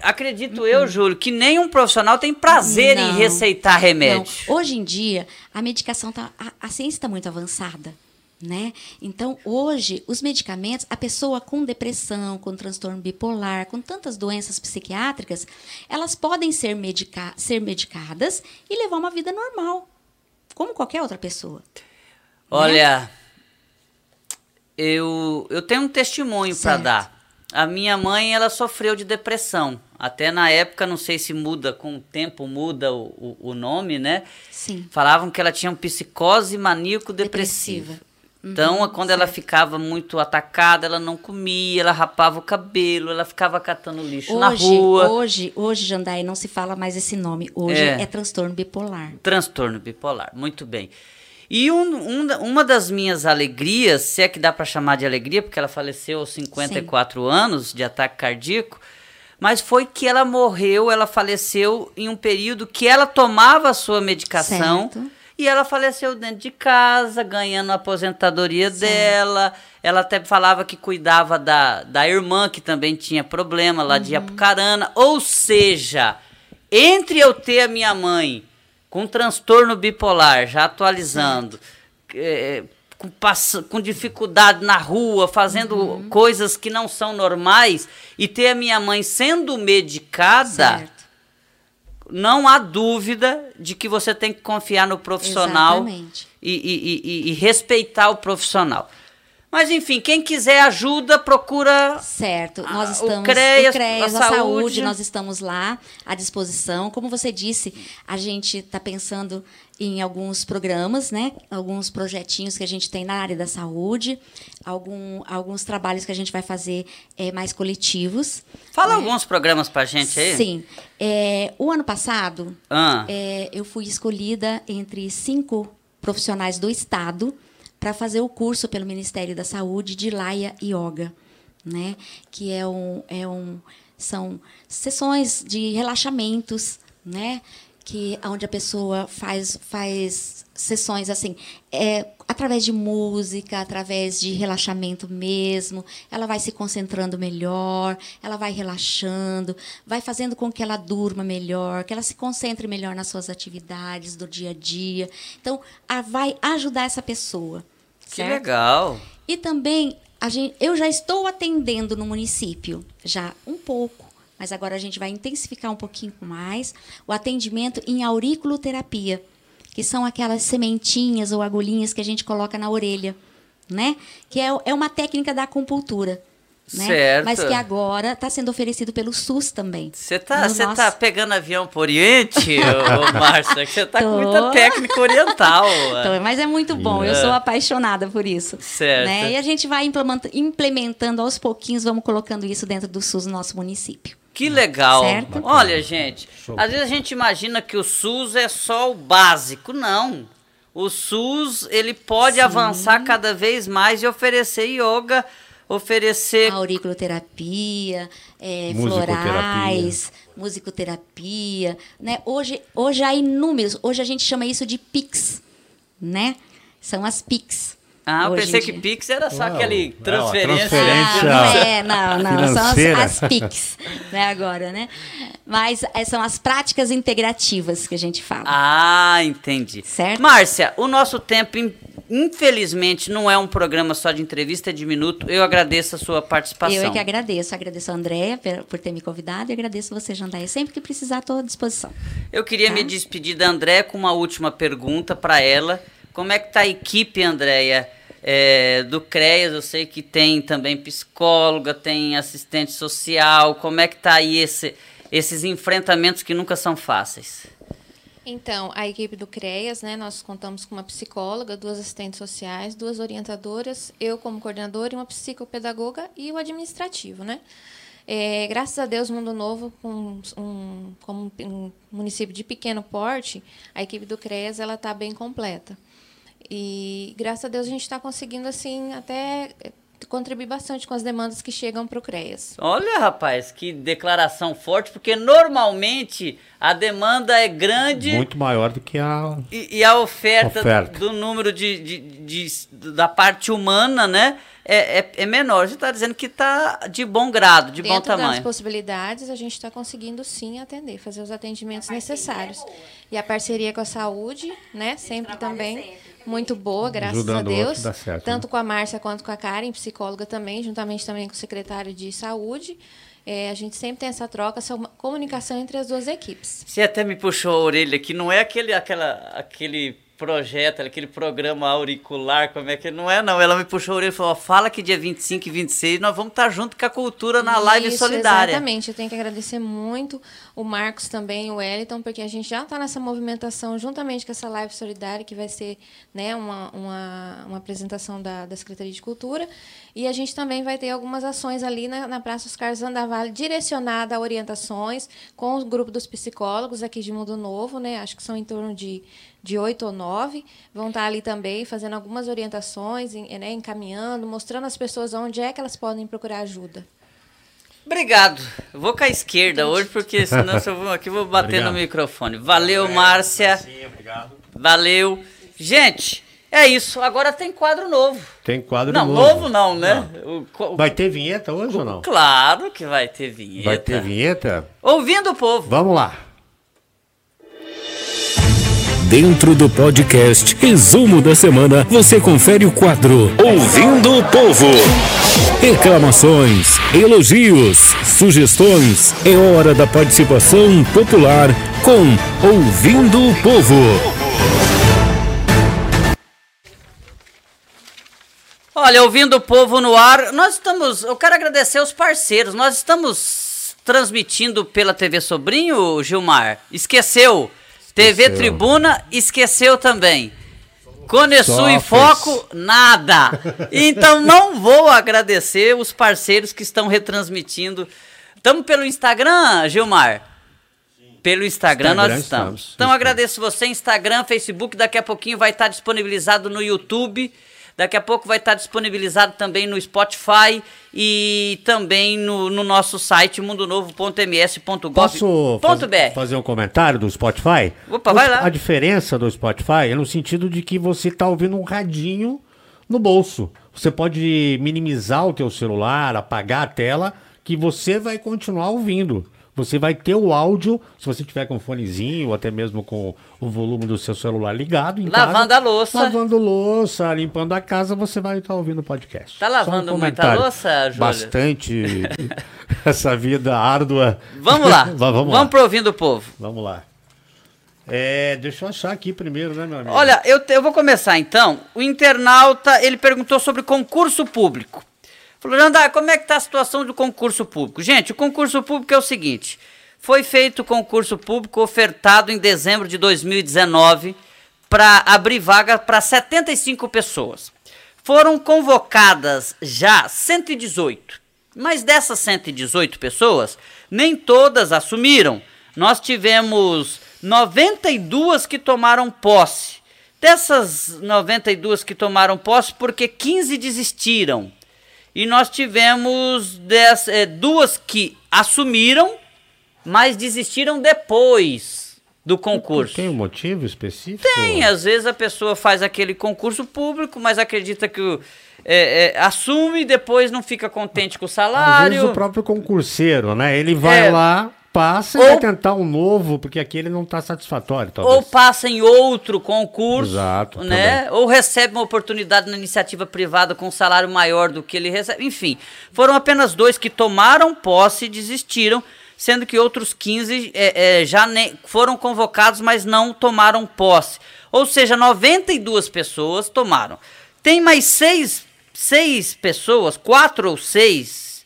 Acredito eu, Júlio, que nenhum profissional tem prazer não, em receitar remédio. Não. Hoje em dia, a medicação tá. A, a ciência está muito avançada. Né? Então, hoje, os medicamentos, a pessoa com depressão, com transtorno bipolar, com tantas doenças psiquiátricas, elas podem ser, medica ser medicadas e levar uma vida normal, como qualquer outra pessoa. Olha, né? eu, eu tenho um testemunho para dar. A minha mãe, ela sofreu de depressão. Até na época, não sei se muda, com o tempo muda o, o, o nome, né? Sim. Falavam que ela tinha um psicose maníaco-depressiva. Então, uhum, quando certo. ela ficava muito atacada, ela não comia, ela rapava o cabelo, ela ficava catando lixo hoje, na rua. Hoje, hoje, Jandai, não se fala mais esse nome. Hoje é, é transtorno bipolar. Transtorno bipolar, muito bem. E um, um, uma das minhas alegrias, se é que dá para chamar de alegria, porque ela faleceu aos 54 Sim. anos de ataque cardíaco, mas foi que ela morreu, ela faleceu em um período que ela tomava a sua medicação. Certo. E ela faleceu dentro de casa, ganhando a aposentadoria dela. Ela até falava que cuidava da, da irmã, que também tinha problema lá Uhum. de Apucarana. Ou seja, entre eu ter a minha mãe com transtorno bipolar, já atualizando, eh, com, pass- com dificuldade na rua, fazendo Uhum. coisas que não são normais, e ter a minha mãe sendo medicada, Certo. Não há dúvida de que você tem que confiar no profissional e, e- e- e respeitar o profissional. Mas enfim, quem quiser ajuda, procura. Certo, nós Ah, o estamos CREAS, o CREAS, a a, saúde. saúde. nós estamos lá à disposição. Como você disse, a gente está pensando em alguns programas, né? Alguns projetinhos que a gente tem na área da saúde, algum, alguns trabalhos que a gente vai fazer eh, mais coletivos. Fala né? alguns programas pra gente aí. Sim. É, o ano passado, Ah. é, eu fui escolhida entre cinco profissionais do Estado para fazer o curso pelo Ministério da Saúde de Laia Yoga, né? Que é um, é um, são sessões de relaxamentos, né? Que onde a pessoa faz, faz sessões assim, é, através de música, através de relaxamento mesmo. Ela vai se concentrando melhor, ela vai relaxando, vai fazendo com que ela durma melhor, que ela se concentre melhor nas suas atividades do dia a dia. Então, a- vai ajudar essa pessoa. Que certo? legal. E também a gente, eu já estou atendendo no município, já um pouco, mas agora a gente vai intensificar um pouquinho mais o atendimento em auriculoterapia, que são aquelas sementinhas ou agulhinhas que a gente coloca na orelha, né? Que é, é uma técnica da acupuntura. Né? Certo. Mas que agora está sendo oferecido pelo SUS também. Você tá, No você nosso- tá pegando avião pro Oriente, ô, Márcia? Você tá com Tô. muita técnica oriental. Então, mas é muito bom, eu É. sou apaixonada por isso. Certo. Né? E a gente vai implementa- implementando aos pouquinhos, vamos colocando isso dentro do SUS no nosso município. Que legal. Certo? Olha, gente, Show. às vezes a gente imagina que o SUS é só o básico. Não. O SUS, ele pode avançar cada vez mais e oferecer yoga, oferecer Auriculoterapia, é, Musicoterapia. florais, musicoterapia. Né? Hoje, hoje há inúmeros. Hoje a gente chama isso de PIX, né? São as PIX. Ah, eu pensei que. Pix era só Uau. aquele É, transferência. transferência. Ah, não é, não, não. São as, as PICs, né, agora, né? Mas é, são as práticas integrativas que a gente fala. Ah, entendi. Certo. Márcia, o nosso tempo, in- infelizmente, não é um programa só de entrevista, é de minuto. Eu agradeço a sua participação. Eu é que agradeço. Agradeço a Andréia por ter me convidado e agradeço você, Jandaia. Sempre que precisar, estou à disposição. Eu queria Tá. me despedir da Andréia com uma última pergunta para ela. Como é que tá a equipe, Andréia, é, do CREAS? Eu sei que tem também psicóloga, tem assistente social. Como é que tá aí esse- esses enfrentamentos que nunca são fáceis? Então, a equipe do CREAS, né, nós contamos com uma psicóloga, duas assistentes sociais, duas orientadoras, eu como coordenadora uma psicopedagoga e o administrativo, né? É, graças a Deus, Mundo Novo, um, como um município de pequeno porte, a equipe do CREAS ela está bem completa. E graças a Deus a gente está conseguindo assim até eh, contribuir bastante com as demandas que chegam para o CREAS. Olha, rapaz, que declaração forte, porque normalmente a demanda é grande Muito maior do que a. e, e a oferta, Oferta. do número de, de- de- da parte humana, né, é, é, é menor. Você está dizendo que está de bom grado, de bom Dentro das tamanho. possibilidades, a gente está conseguindo sim atender, fazer os atendimentos necessários. E a parceria com a saúde, né? Sempre também muito boa, graças Ajudando a outro, Deus. dá certo, Tanto né? com a Márcia quanto com a Karen, psicóloga também, juntamente também com o secretário de saúde. É, a gente sempre tem essa troca, essa comunicação entre as duas equipes. Você até me puxou a orelha aqui, não é aquele, aquela, aquele projeto, aquele programa auricular, como é que não é não, ela me puxou a orelha e falou, fala que dia 25 e 26 nós vamos estar junto com a cultura na live Isso, solidária. Exatamente, eu tenho que agradecer muito o Marcos também, o Wellington, porque a gente já está nessa movimentação juntamente com essa live solidária, que vai ser né, uma, uma, uma apresentação da, da Secretaria de Cultura. E a gente também vai ter algumas ações ali na, na Praça Os Carlos Andavalho, direcionada a orientações com o grupo dos psicólogos aqui de Mundo Novo, né? Acho que são em torno de, de oito ou nove. Vão estar ali também fazendo algumas orientações, né, encaminhando, mostrando às pessoas onde é que elas podem procurar ajuda. Obrigado. Vou com a esquerda hoje, porque senão eu vou aqui vou bater Obrigado. no microfone. Valeu, Márcia. Sim, obrigado. Valeu. Gente, é isso. Agora tem quadro novo. Tem quadro não, novo. novo não, né? O- o- Vai ter vinheta hoje ou não? Claro que vai ter vinheta. Vai ter vinheta? Ouvindo o povo. Vamos lá. Dentro do podcast Resumo da Semana, você confere o quadro Ouvindo o Povo. Reclamações, elogios, sugestões. É hora da participação popular com Ouvindo o Povo. Olha, ouvindo o povo no ar, nós estamos. Eu quero agradecer os parceiros. Nós estamos transmitindo pela TV Sobrinho, Gilmar. Esqueceu. TV. Tribuna, esqueceu também. Conesul e fez. Foco, nada. Então não vou agradecer os parceiros que estão retransmitindo. Estamos pelo Instagram, Gilmar? Pelo Instagram, Instagram nós estamos. estamos. Então agradeço você, Instagram, Facebook, daqui a pouquinho vai estar disponibilizado no YouTube. Daqui a pouco vai estar disponibilizado também no Spotify e também no, no nosso site mundonovo.ms.gov.br. Posso faz- fazer um comentário do Spotify? Opa, vai lá. A diferença do Spotify é no sentido de que você está ouvindo um radinho no bolso. Você pode minimizar o teu celular, apagar a tela, que você vai continuar ouvindo. Você vai ter o áudio, se você tiver com um fonezinho ou até mesmo com o volume do seu celular ligado. Lavando casa, a louça. Lavando louça, limpando a casa, você vai estar ouvindo o podcast. Tá Só um lavando muita louça, Júlia? Bastante. essa vida árdua. Vamos lá. Va- vamos lá. Vamos pro ouvindo o povo. Vamos lá. É, deixa eu achar aqui primeiro, né, meu amigo? Olha, eu, te- eu vou começar então. O internauta, ele perguntou sobre concurso público. Falou, Jandar, como é que tá a situação do concurso público? Gente, o concurso público é o seguinte. Foi feito o concurso público ofertado em dezembro de 2019 para abrir vaga para 75 pessoas. Foram convocadas já 118. Mas dessas 118 pessoas, nem todas assumiram. Nós tivemos 92 que tomaram posse. Dessas 92 que tomaram posse, porque 15 desistiram. E nós tivemos dez, eh, duas que assumiram, mas desistiram depois do concurso. Tem um motivo específico? Tem, às vezes a pessoa faz aquele concurso público, mas acredita que o- é, é, assume e depois não fica contente com o Às salário. vezes o próprio concurseiro, né? Ele vai É. lá, passa e Ou- vai tentar um novo, porque aquele não está satisfatório, talvez. Ou passa em outro concurso, Exato, né? Ou recebe uma oportunidade na iniciativa privada com um salário maior do que ele recebe. Enfim, foram apenas dois que tomaram posse e desistiram, sendo que outros 15 é, é, já nem, foram convocados, mas não tomaram posse. Ou seja, 92 pessoas tomaram. Tem mais seis, seis pessoas, quatro ou seis,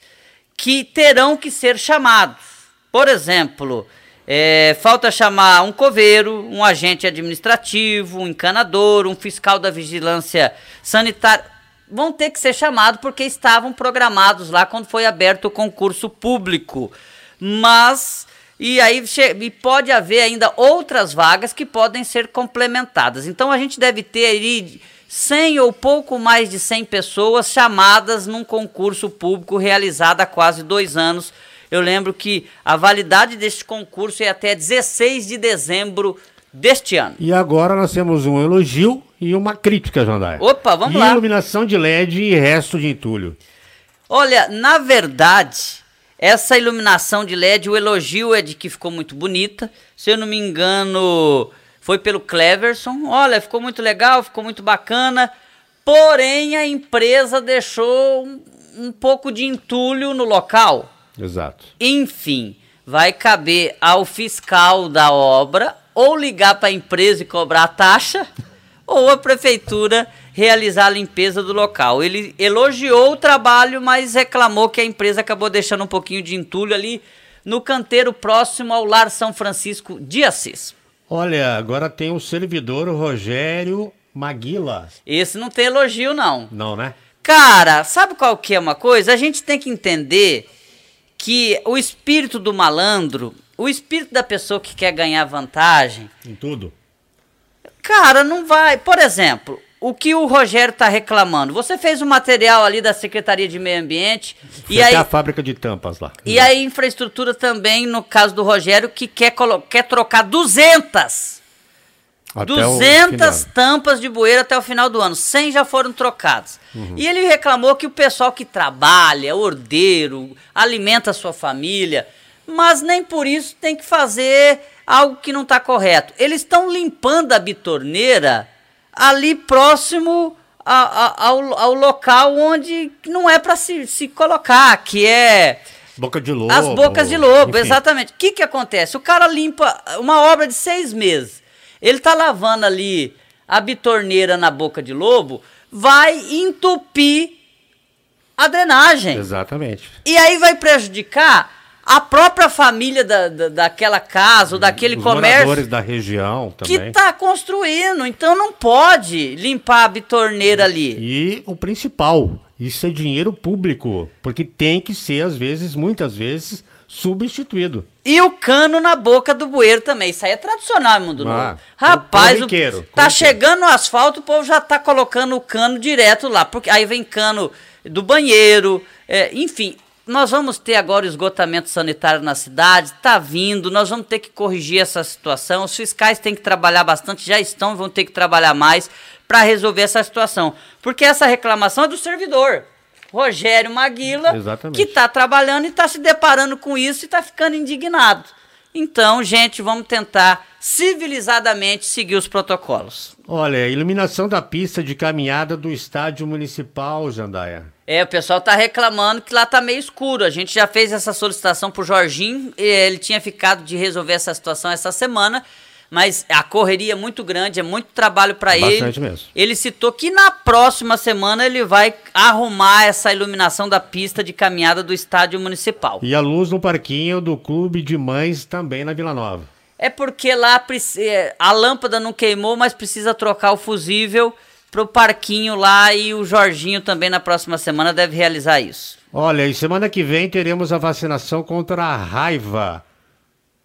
que terão que ser chamados. Por exemplo, é, falta chamar um coveiro, um agente administrativo, um encanador, um fiscal da vigilância sanitária. Vão ter que ser chamados porque estavam programados lá quando foi aberto o concurso público. Mas. E aí e pode haver ainda outras vagas que podem ser complementadas. Então a gente deve ter aí 100 ou pouco mais de 100 pessoas chamadas num concurso público realizado há quase dois anos. Eu lembro que a validade deste concurso é até 16 de dezembro deste ano. E agora nós temos um elogio e uma crítica, Jandaia. Opa, vamos e lá. iluminação de LED e resto de entulho. Olha, na verdade, essa iluminação de LED, o elogio é de que ficou muito bonita. Se eu não me engano, foi pelo Cleverson. Olha, ficou muito legal, ficou muito bacana. Porém, a empresa deixou um, um pouco de entulho no local. Exato. Enfim, vai caber ao fiscal da obra ou ligar para a empresa e cobrar a taxa, ou a prefeitura realizar a limpeza do local. Ele elogiou o trabalho, mas reclamou que a empresa acabou deixando um pouquinho de entulho ali no canteiro próximo ao Lar São Francisco de Assis. Olha, agora tem o servidor o Rogério Maguila. Esse não tem elogio, não. Não, né? Cara, sabe qual que é uma coisa? A gente tem que entender que o espírito do malandro, o espírito da pessoa que quer ganhar vantagem, Em tudo. cara, não vai. Por exemplo, o que o Rogério está reclamando? Você fez um material ali da Secretaria de Meio Ambiente Foi e aí a fábrica de tampas lá. e a infraestrutura também, no caso do Rogério, que quer, quer trocar 200 Até o 200 final. tampas de bueiro até o final do ano. 100 já foram trocadas. Uhum. E ele reclamou que o pessoal que trabalha, ordeiro, alimenta a sua família, mas nem por isso tem que fazer algo que não está correto. Eles estão limpando a bitorneira ali próximo a- a- ao, ao local onde não é para se, se colocar, que é Boca de lobo. as bocas de lobo, enfim. exatamente. O que, que acontece? O cara limpa uma obra de seis meses. Ele tá lavando ali a bitorneira na boca de lobo, vai entupir a drenagem. Exatamente. E aí vai prejudicar a própria família da, da- daquela casa ou daquele Os comércio moradores da região que também. tá construindo. Então não pode limpar a bitorneira ali. E o principal, isso é dinheiro público, porque tem que ser, às vezes, muitas vezes, substituído. E o cano na boca do bueiro também. Isso aí é tradicional Mundo Ah, Novo. Rapaz, o, tá chegando no asfalto, o povo já tá colocando o cano direto lá. Porque aí vem cano do banheiro, é, enfim. Nós vamos ter agora o esgotamento sanitário na cidade, tá vindo, nós vamos ter que corrigir essa situação. Os fiscais têm que trabalhar bastante, já estão, vão ter que trabalhar mais para resolver essa situação. Porque essa reclamação é do servidor. Rogério Maguila, Exatamente. que está trabalhando e está se deparando com isso e está ficando indignado. Então, gente, vamos tentar civilizadamente seguir os protocolos. Olha, iluminação da pista de caminhada do estádio municipal, Jandaia. É, o pessoal tá reclamando que lá tá meio escuro. A gente já fez essa solicitação pro Jorginho, ele tinha ficado de resolver essa situação essa semana, mas a correria é muito grande, é muito trabalho para ele. Bastante mesmo. Ele citou que na próxima semana ele vai arrumar essa iluminação da pista de caminhada do estádio municipal. E a luz no parquinho do Clube de Mães também na Vila Nova. É porque lá é, a lâmpada não queimou, mas precisa trocar o fusível pro parquinho lá e o Jorginho também na próxima semana deve realizar isso. Olha, e semana que vem teremos a vacinação contra a raiva.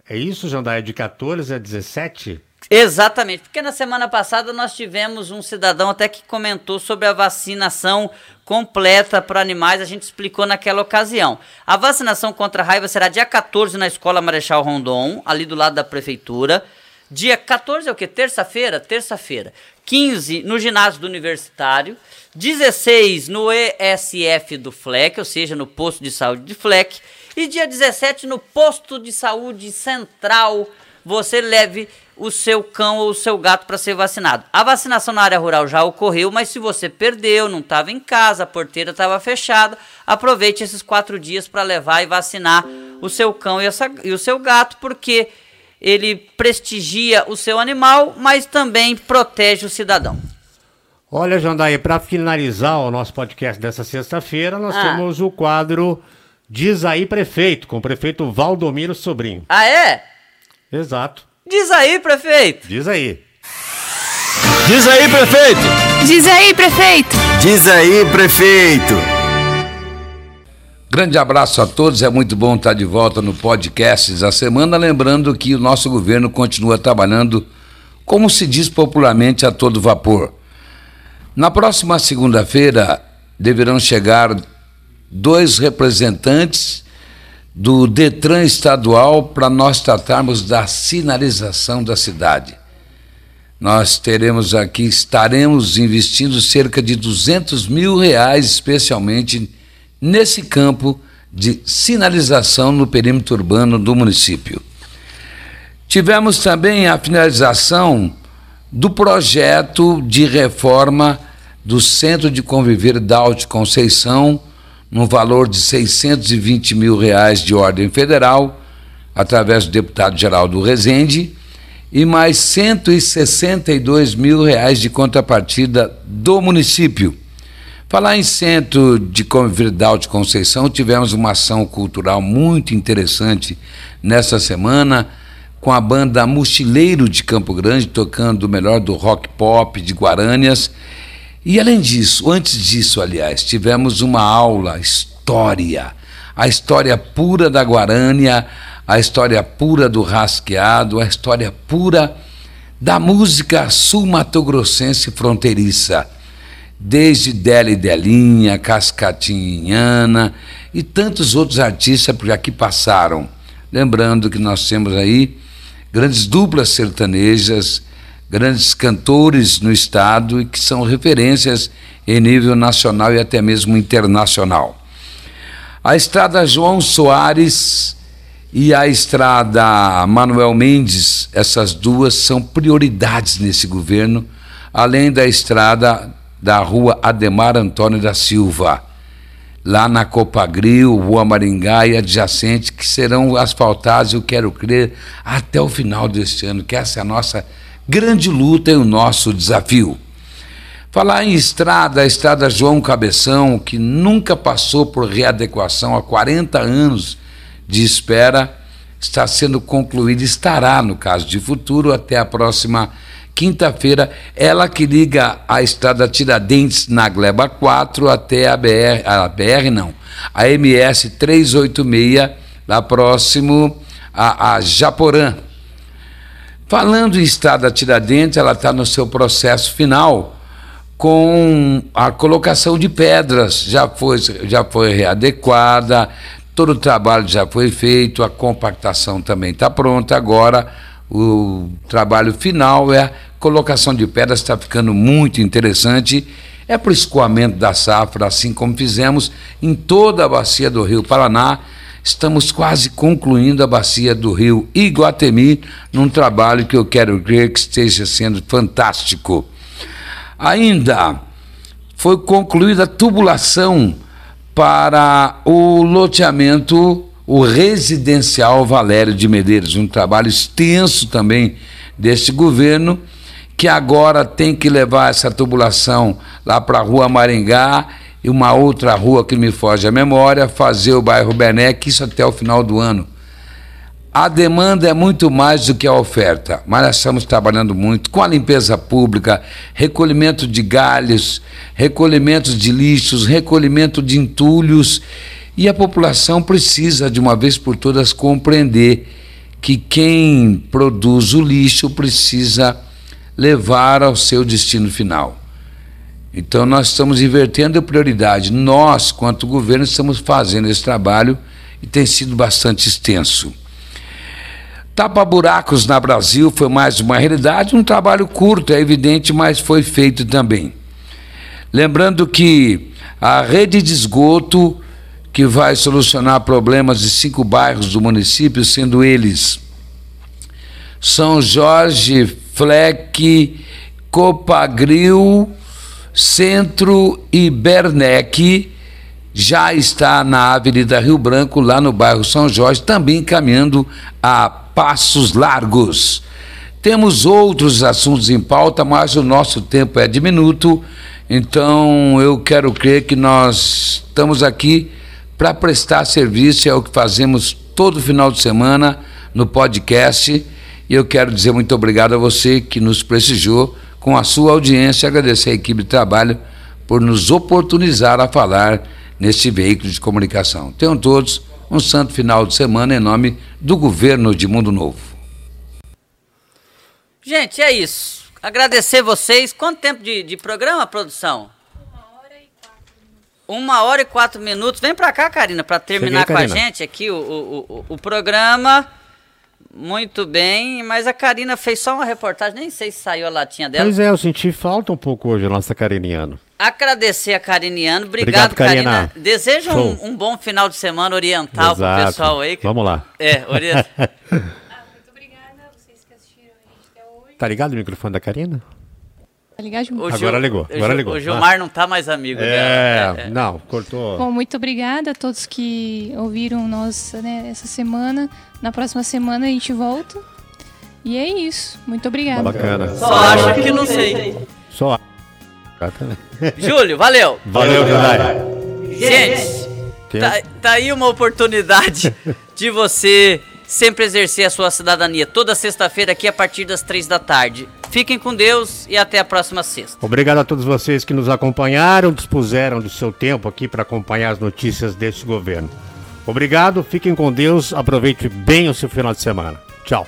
É isso, Jandaia? De 14 a 17? Exatamente, porque na semana passada nós tivemos um cidadão até que comentou sobre a vacinação completa para animais, a gente explicou naquela ocasião. A vacinação contra a raiva será dia 14 na Escola Marechal Rondon, ali do lado da prefeitura. Dia 14 é o quê? Terça-feira? Terça-feira. 15 no ginásio do Universitário. 16 no ESF do FLEC, ou seja, no posto de saúde de FLEC. E dia 17 no posto de saúde central, você leve o seu cão ou o seu gato para ser vacinado. A vacinação na área rural já ocorreu, mas se você perdeu, não estava em casa, a porteira estava fechada, aproveite esses quatro dias para levar e vacinar o seu cão e, essa- e o seu gato, porque ele prestigia o seu animal, mas também protege o cidadão. Olha, Jandaia, para finalizar o nosso podcast dessa sexta-feira, nós Ah. temos o quadro Diz aí, prefeito, com o prefeito Valdomiro Sobrinho. Ah, é? Exato. Diz aí, prefeito. Diz aí. Diz aí, prefeito! Diz aí, prefeito! Diz aí, prefeito! Grande abraço a todos, é muito bom estar de volta no podcast da semana. Lembrando que o nosso governo continua trabalhando, como se diz popularmente, a todo vapor. Na próxima segunda-feira deverão chegar dois representantes do Detran estadual para nós tratarmos da sinalização da cidade. Nós teremos aqui, estaremos investindo cerca de 200 mil reais, especialmente nesse campo de sinalização no perímetro urbano do município. Tivemos também a finalização do projeto de reforma do Centro de Conviver da Alto Conceição, no valor de 620 mil reais de ordem federal, através do deputado Geraldo Rezende, e mais 162 mil reais de contrapartida do município. Falar em Centro de da Alto Conceição, tivemos uma ação cultural muito interessante nessa semana, com a banda Mochileiro de Campo Grande, tocando o melhor do rock pop de Guarânias. E além disso, antes disso, aliás, tivemos uma aula, história, a história pura da Guarânia, a história pura do rasqueado, a história pura da música sul-mato-grossense fronteiriça, desde Deli Delinha, Cascatinhana e tantos outros artistas por aqui passaram. Lembrando que nós temos aí grandes duplas sertanejas, grandes cantores no estado e que são referências em nível nacional e até mesmo internacional. A estrada João Soares e a estrada Manuel Mendes, essas duas são prioridades nesse governo, além da estrada da rua Ademar Antônio da Silva, lá na Copagril, Rua Maringá e adjacente, que serão asfaltados, eu quero crer, até o final deste ano, que essa é a nossa grande luta e o nosso desafio. Falar em estrada, a estrada João Cabeção, que nunca passou por readequação há 40 anos, de espera está sendo concluída, estará, no caso de futuro, até a próxima quinta-feira. Ela que liga a estrada Tiradentes na Gleba 4 até a BR, a BR não, a MS 386, lá próximo a, a Japorã. Falando em estrada Tiradentes, ela está no seu processo final com a colocação de pedras, já foi, já foi readequada, Todo o trabalho já foi feito, a compactação também está pronta. Agora, o trabalho final é a colocação de pedras, está ficando muito interessante. É para o escoamento da safra, assim como fizemos em toda a bacia do Rio Paraná. Estamos quase concluindo a bacia do Rio Iguatemi, num trabalho que eu quero crer que esteja sendo fantástico. Ainda foi concluída a tubulação para o loteamento, o residencial Valério de Medeiros, um trabalho extenso também deste governo, que agora tem que levar essa tubulação lá para a Rua Maringá e uma outra rua que me foge à memória, fazer o bairro Benec, isso até o final do ano. A demanda é muito mais do que a oferta, mas nós estamos trabalhando muito com a limpeza pública, recolhimento de galhos, recolhimento de lixos, recolhimento de entulhos. E a população precisa, de uma vez por todas, compreender que quem produz o lixo precisa levar ao seu destino final. Então, nós estamos invertendo a prioridade. Nós, quanto governo, estamos fazendo esse trabalho e tem sido bastante extenso. Tapa-buracos na Brasil foi mais uma realidade, um trabalho curto, é evidente, mas foi feito também. Lembrando que a rede de esgoto, que vai solucionar problemas de cinco bairros do município, sendo eles São Jorge, Fleck, Copagril, Centro e Bernec, já está na Avenida Rio Branco, lá no bairro São Jorge, também caminhando a passos largos. Temos outros assuntos em pauta, mas o nosso tempo é diminuto, então eu quero crer que nós estamos aqui para prestar serviço, é o que fazemos todo final de semana no podcast. E eu quero dizer muito obrigado a você que nos prestigiou com a sua audiência, agradecer a equipe de trabalho por nos oportunizar a falar neste veículo de comunicação. Tenham todos um santo final de semana em nome do governo de Mundo Novo. Gente, é isso. Agradecer vocês. Quanto tempo de, de programa, produção? Uma hora e quatro minutos. Vem pra cá, Karina, para terminar Cheguei, com a gente aqui o, o, o, o, programa. Muito bem, mas a Karina fez só uma reportagem, nem sei se saiu a latinha dela. Pois é, eu senti falta um pouco hoje, a nossa Cariniano. Agradecer a Cariniano. Obrigado, Obrigado Karina. Karina. Desejo um, um, bom final de semana oriental para o pessoal aí. Vamos lá. É, oriental. ah, muito obrigada vocês que assistiram a gente até hoje. Tá ligado o microfone da Karina? Tá ligado? O agora ligou, agora ligou. O Gilmar ah. não tá mais amigo é, dela. É, não, cortou. Bom, muito obrigada a todos que ouviram nós né, essa semana. Na próxima semana a gente volta. E é isso. Muito obrigada. Bacana. Só acho que não sei. Só acho. Júlio, valeu. Valeu, Hyundai. Gente, tá, tá aí uma oportunidade de você sempre exercer a sua cidadania. Toda sexta-feira aqui a partir das três da tarde. Fiquem com Deus e até a próxima sexta. Obrigado a todos vocês que nos acompanharam, dispuseram do seu tempo aqui para acompanhar as notícias deste governo. Obrigado, fiquem com Deus, aproveite bem o seu final de semana. Tchau.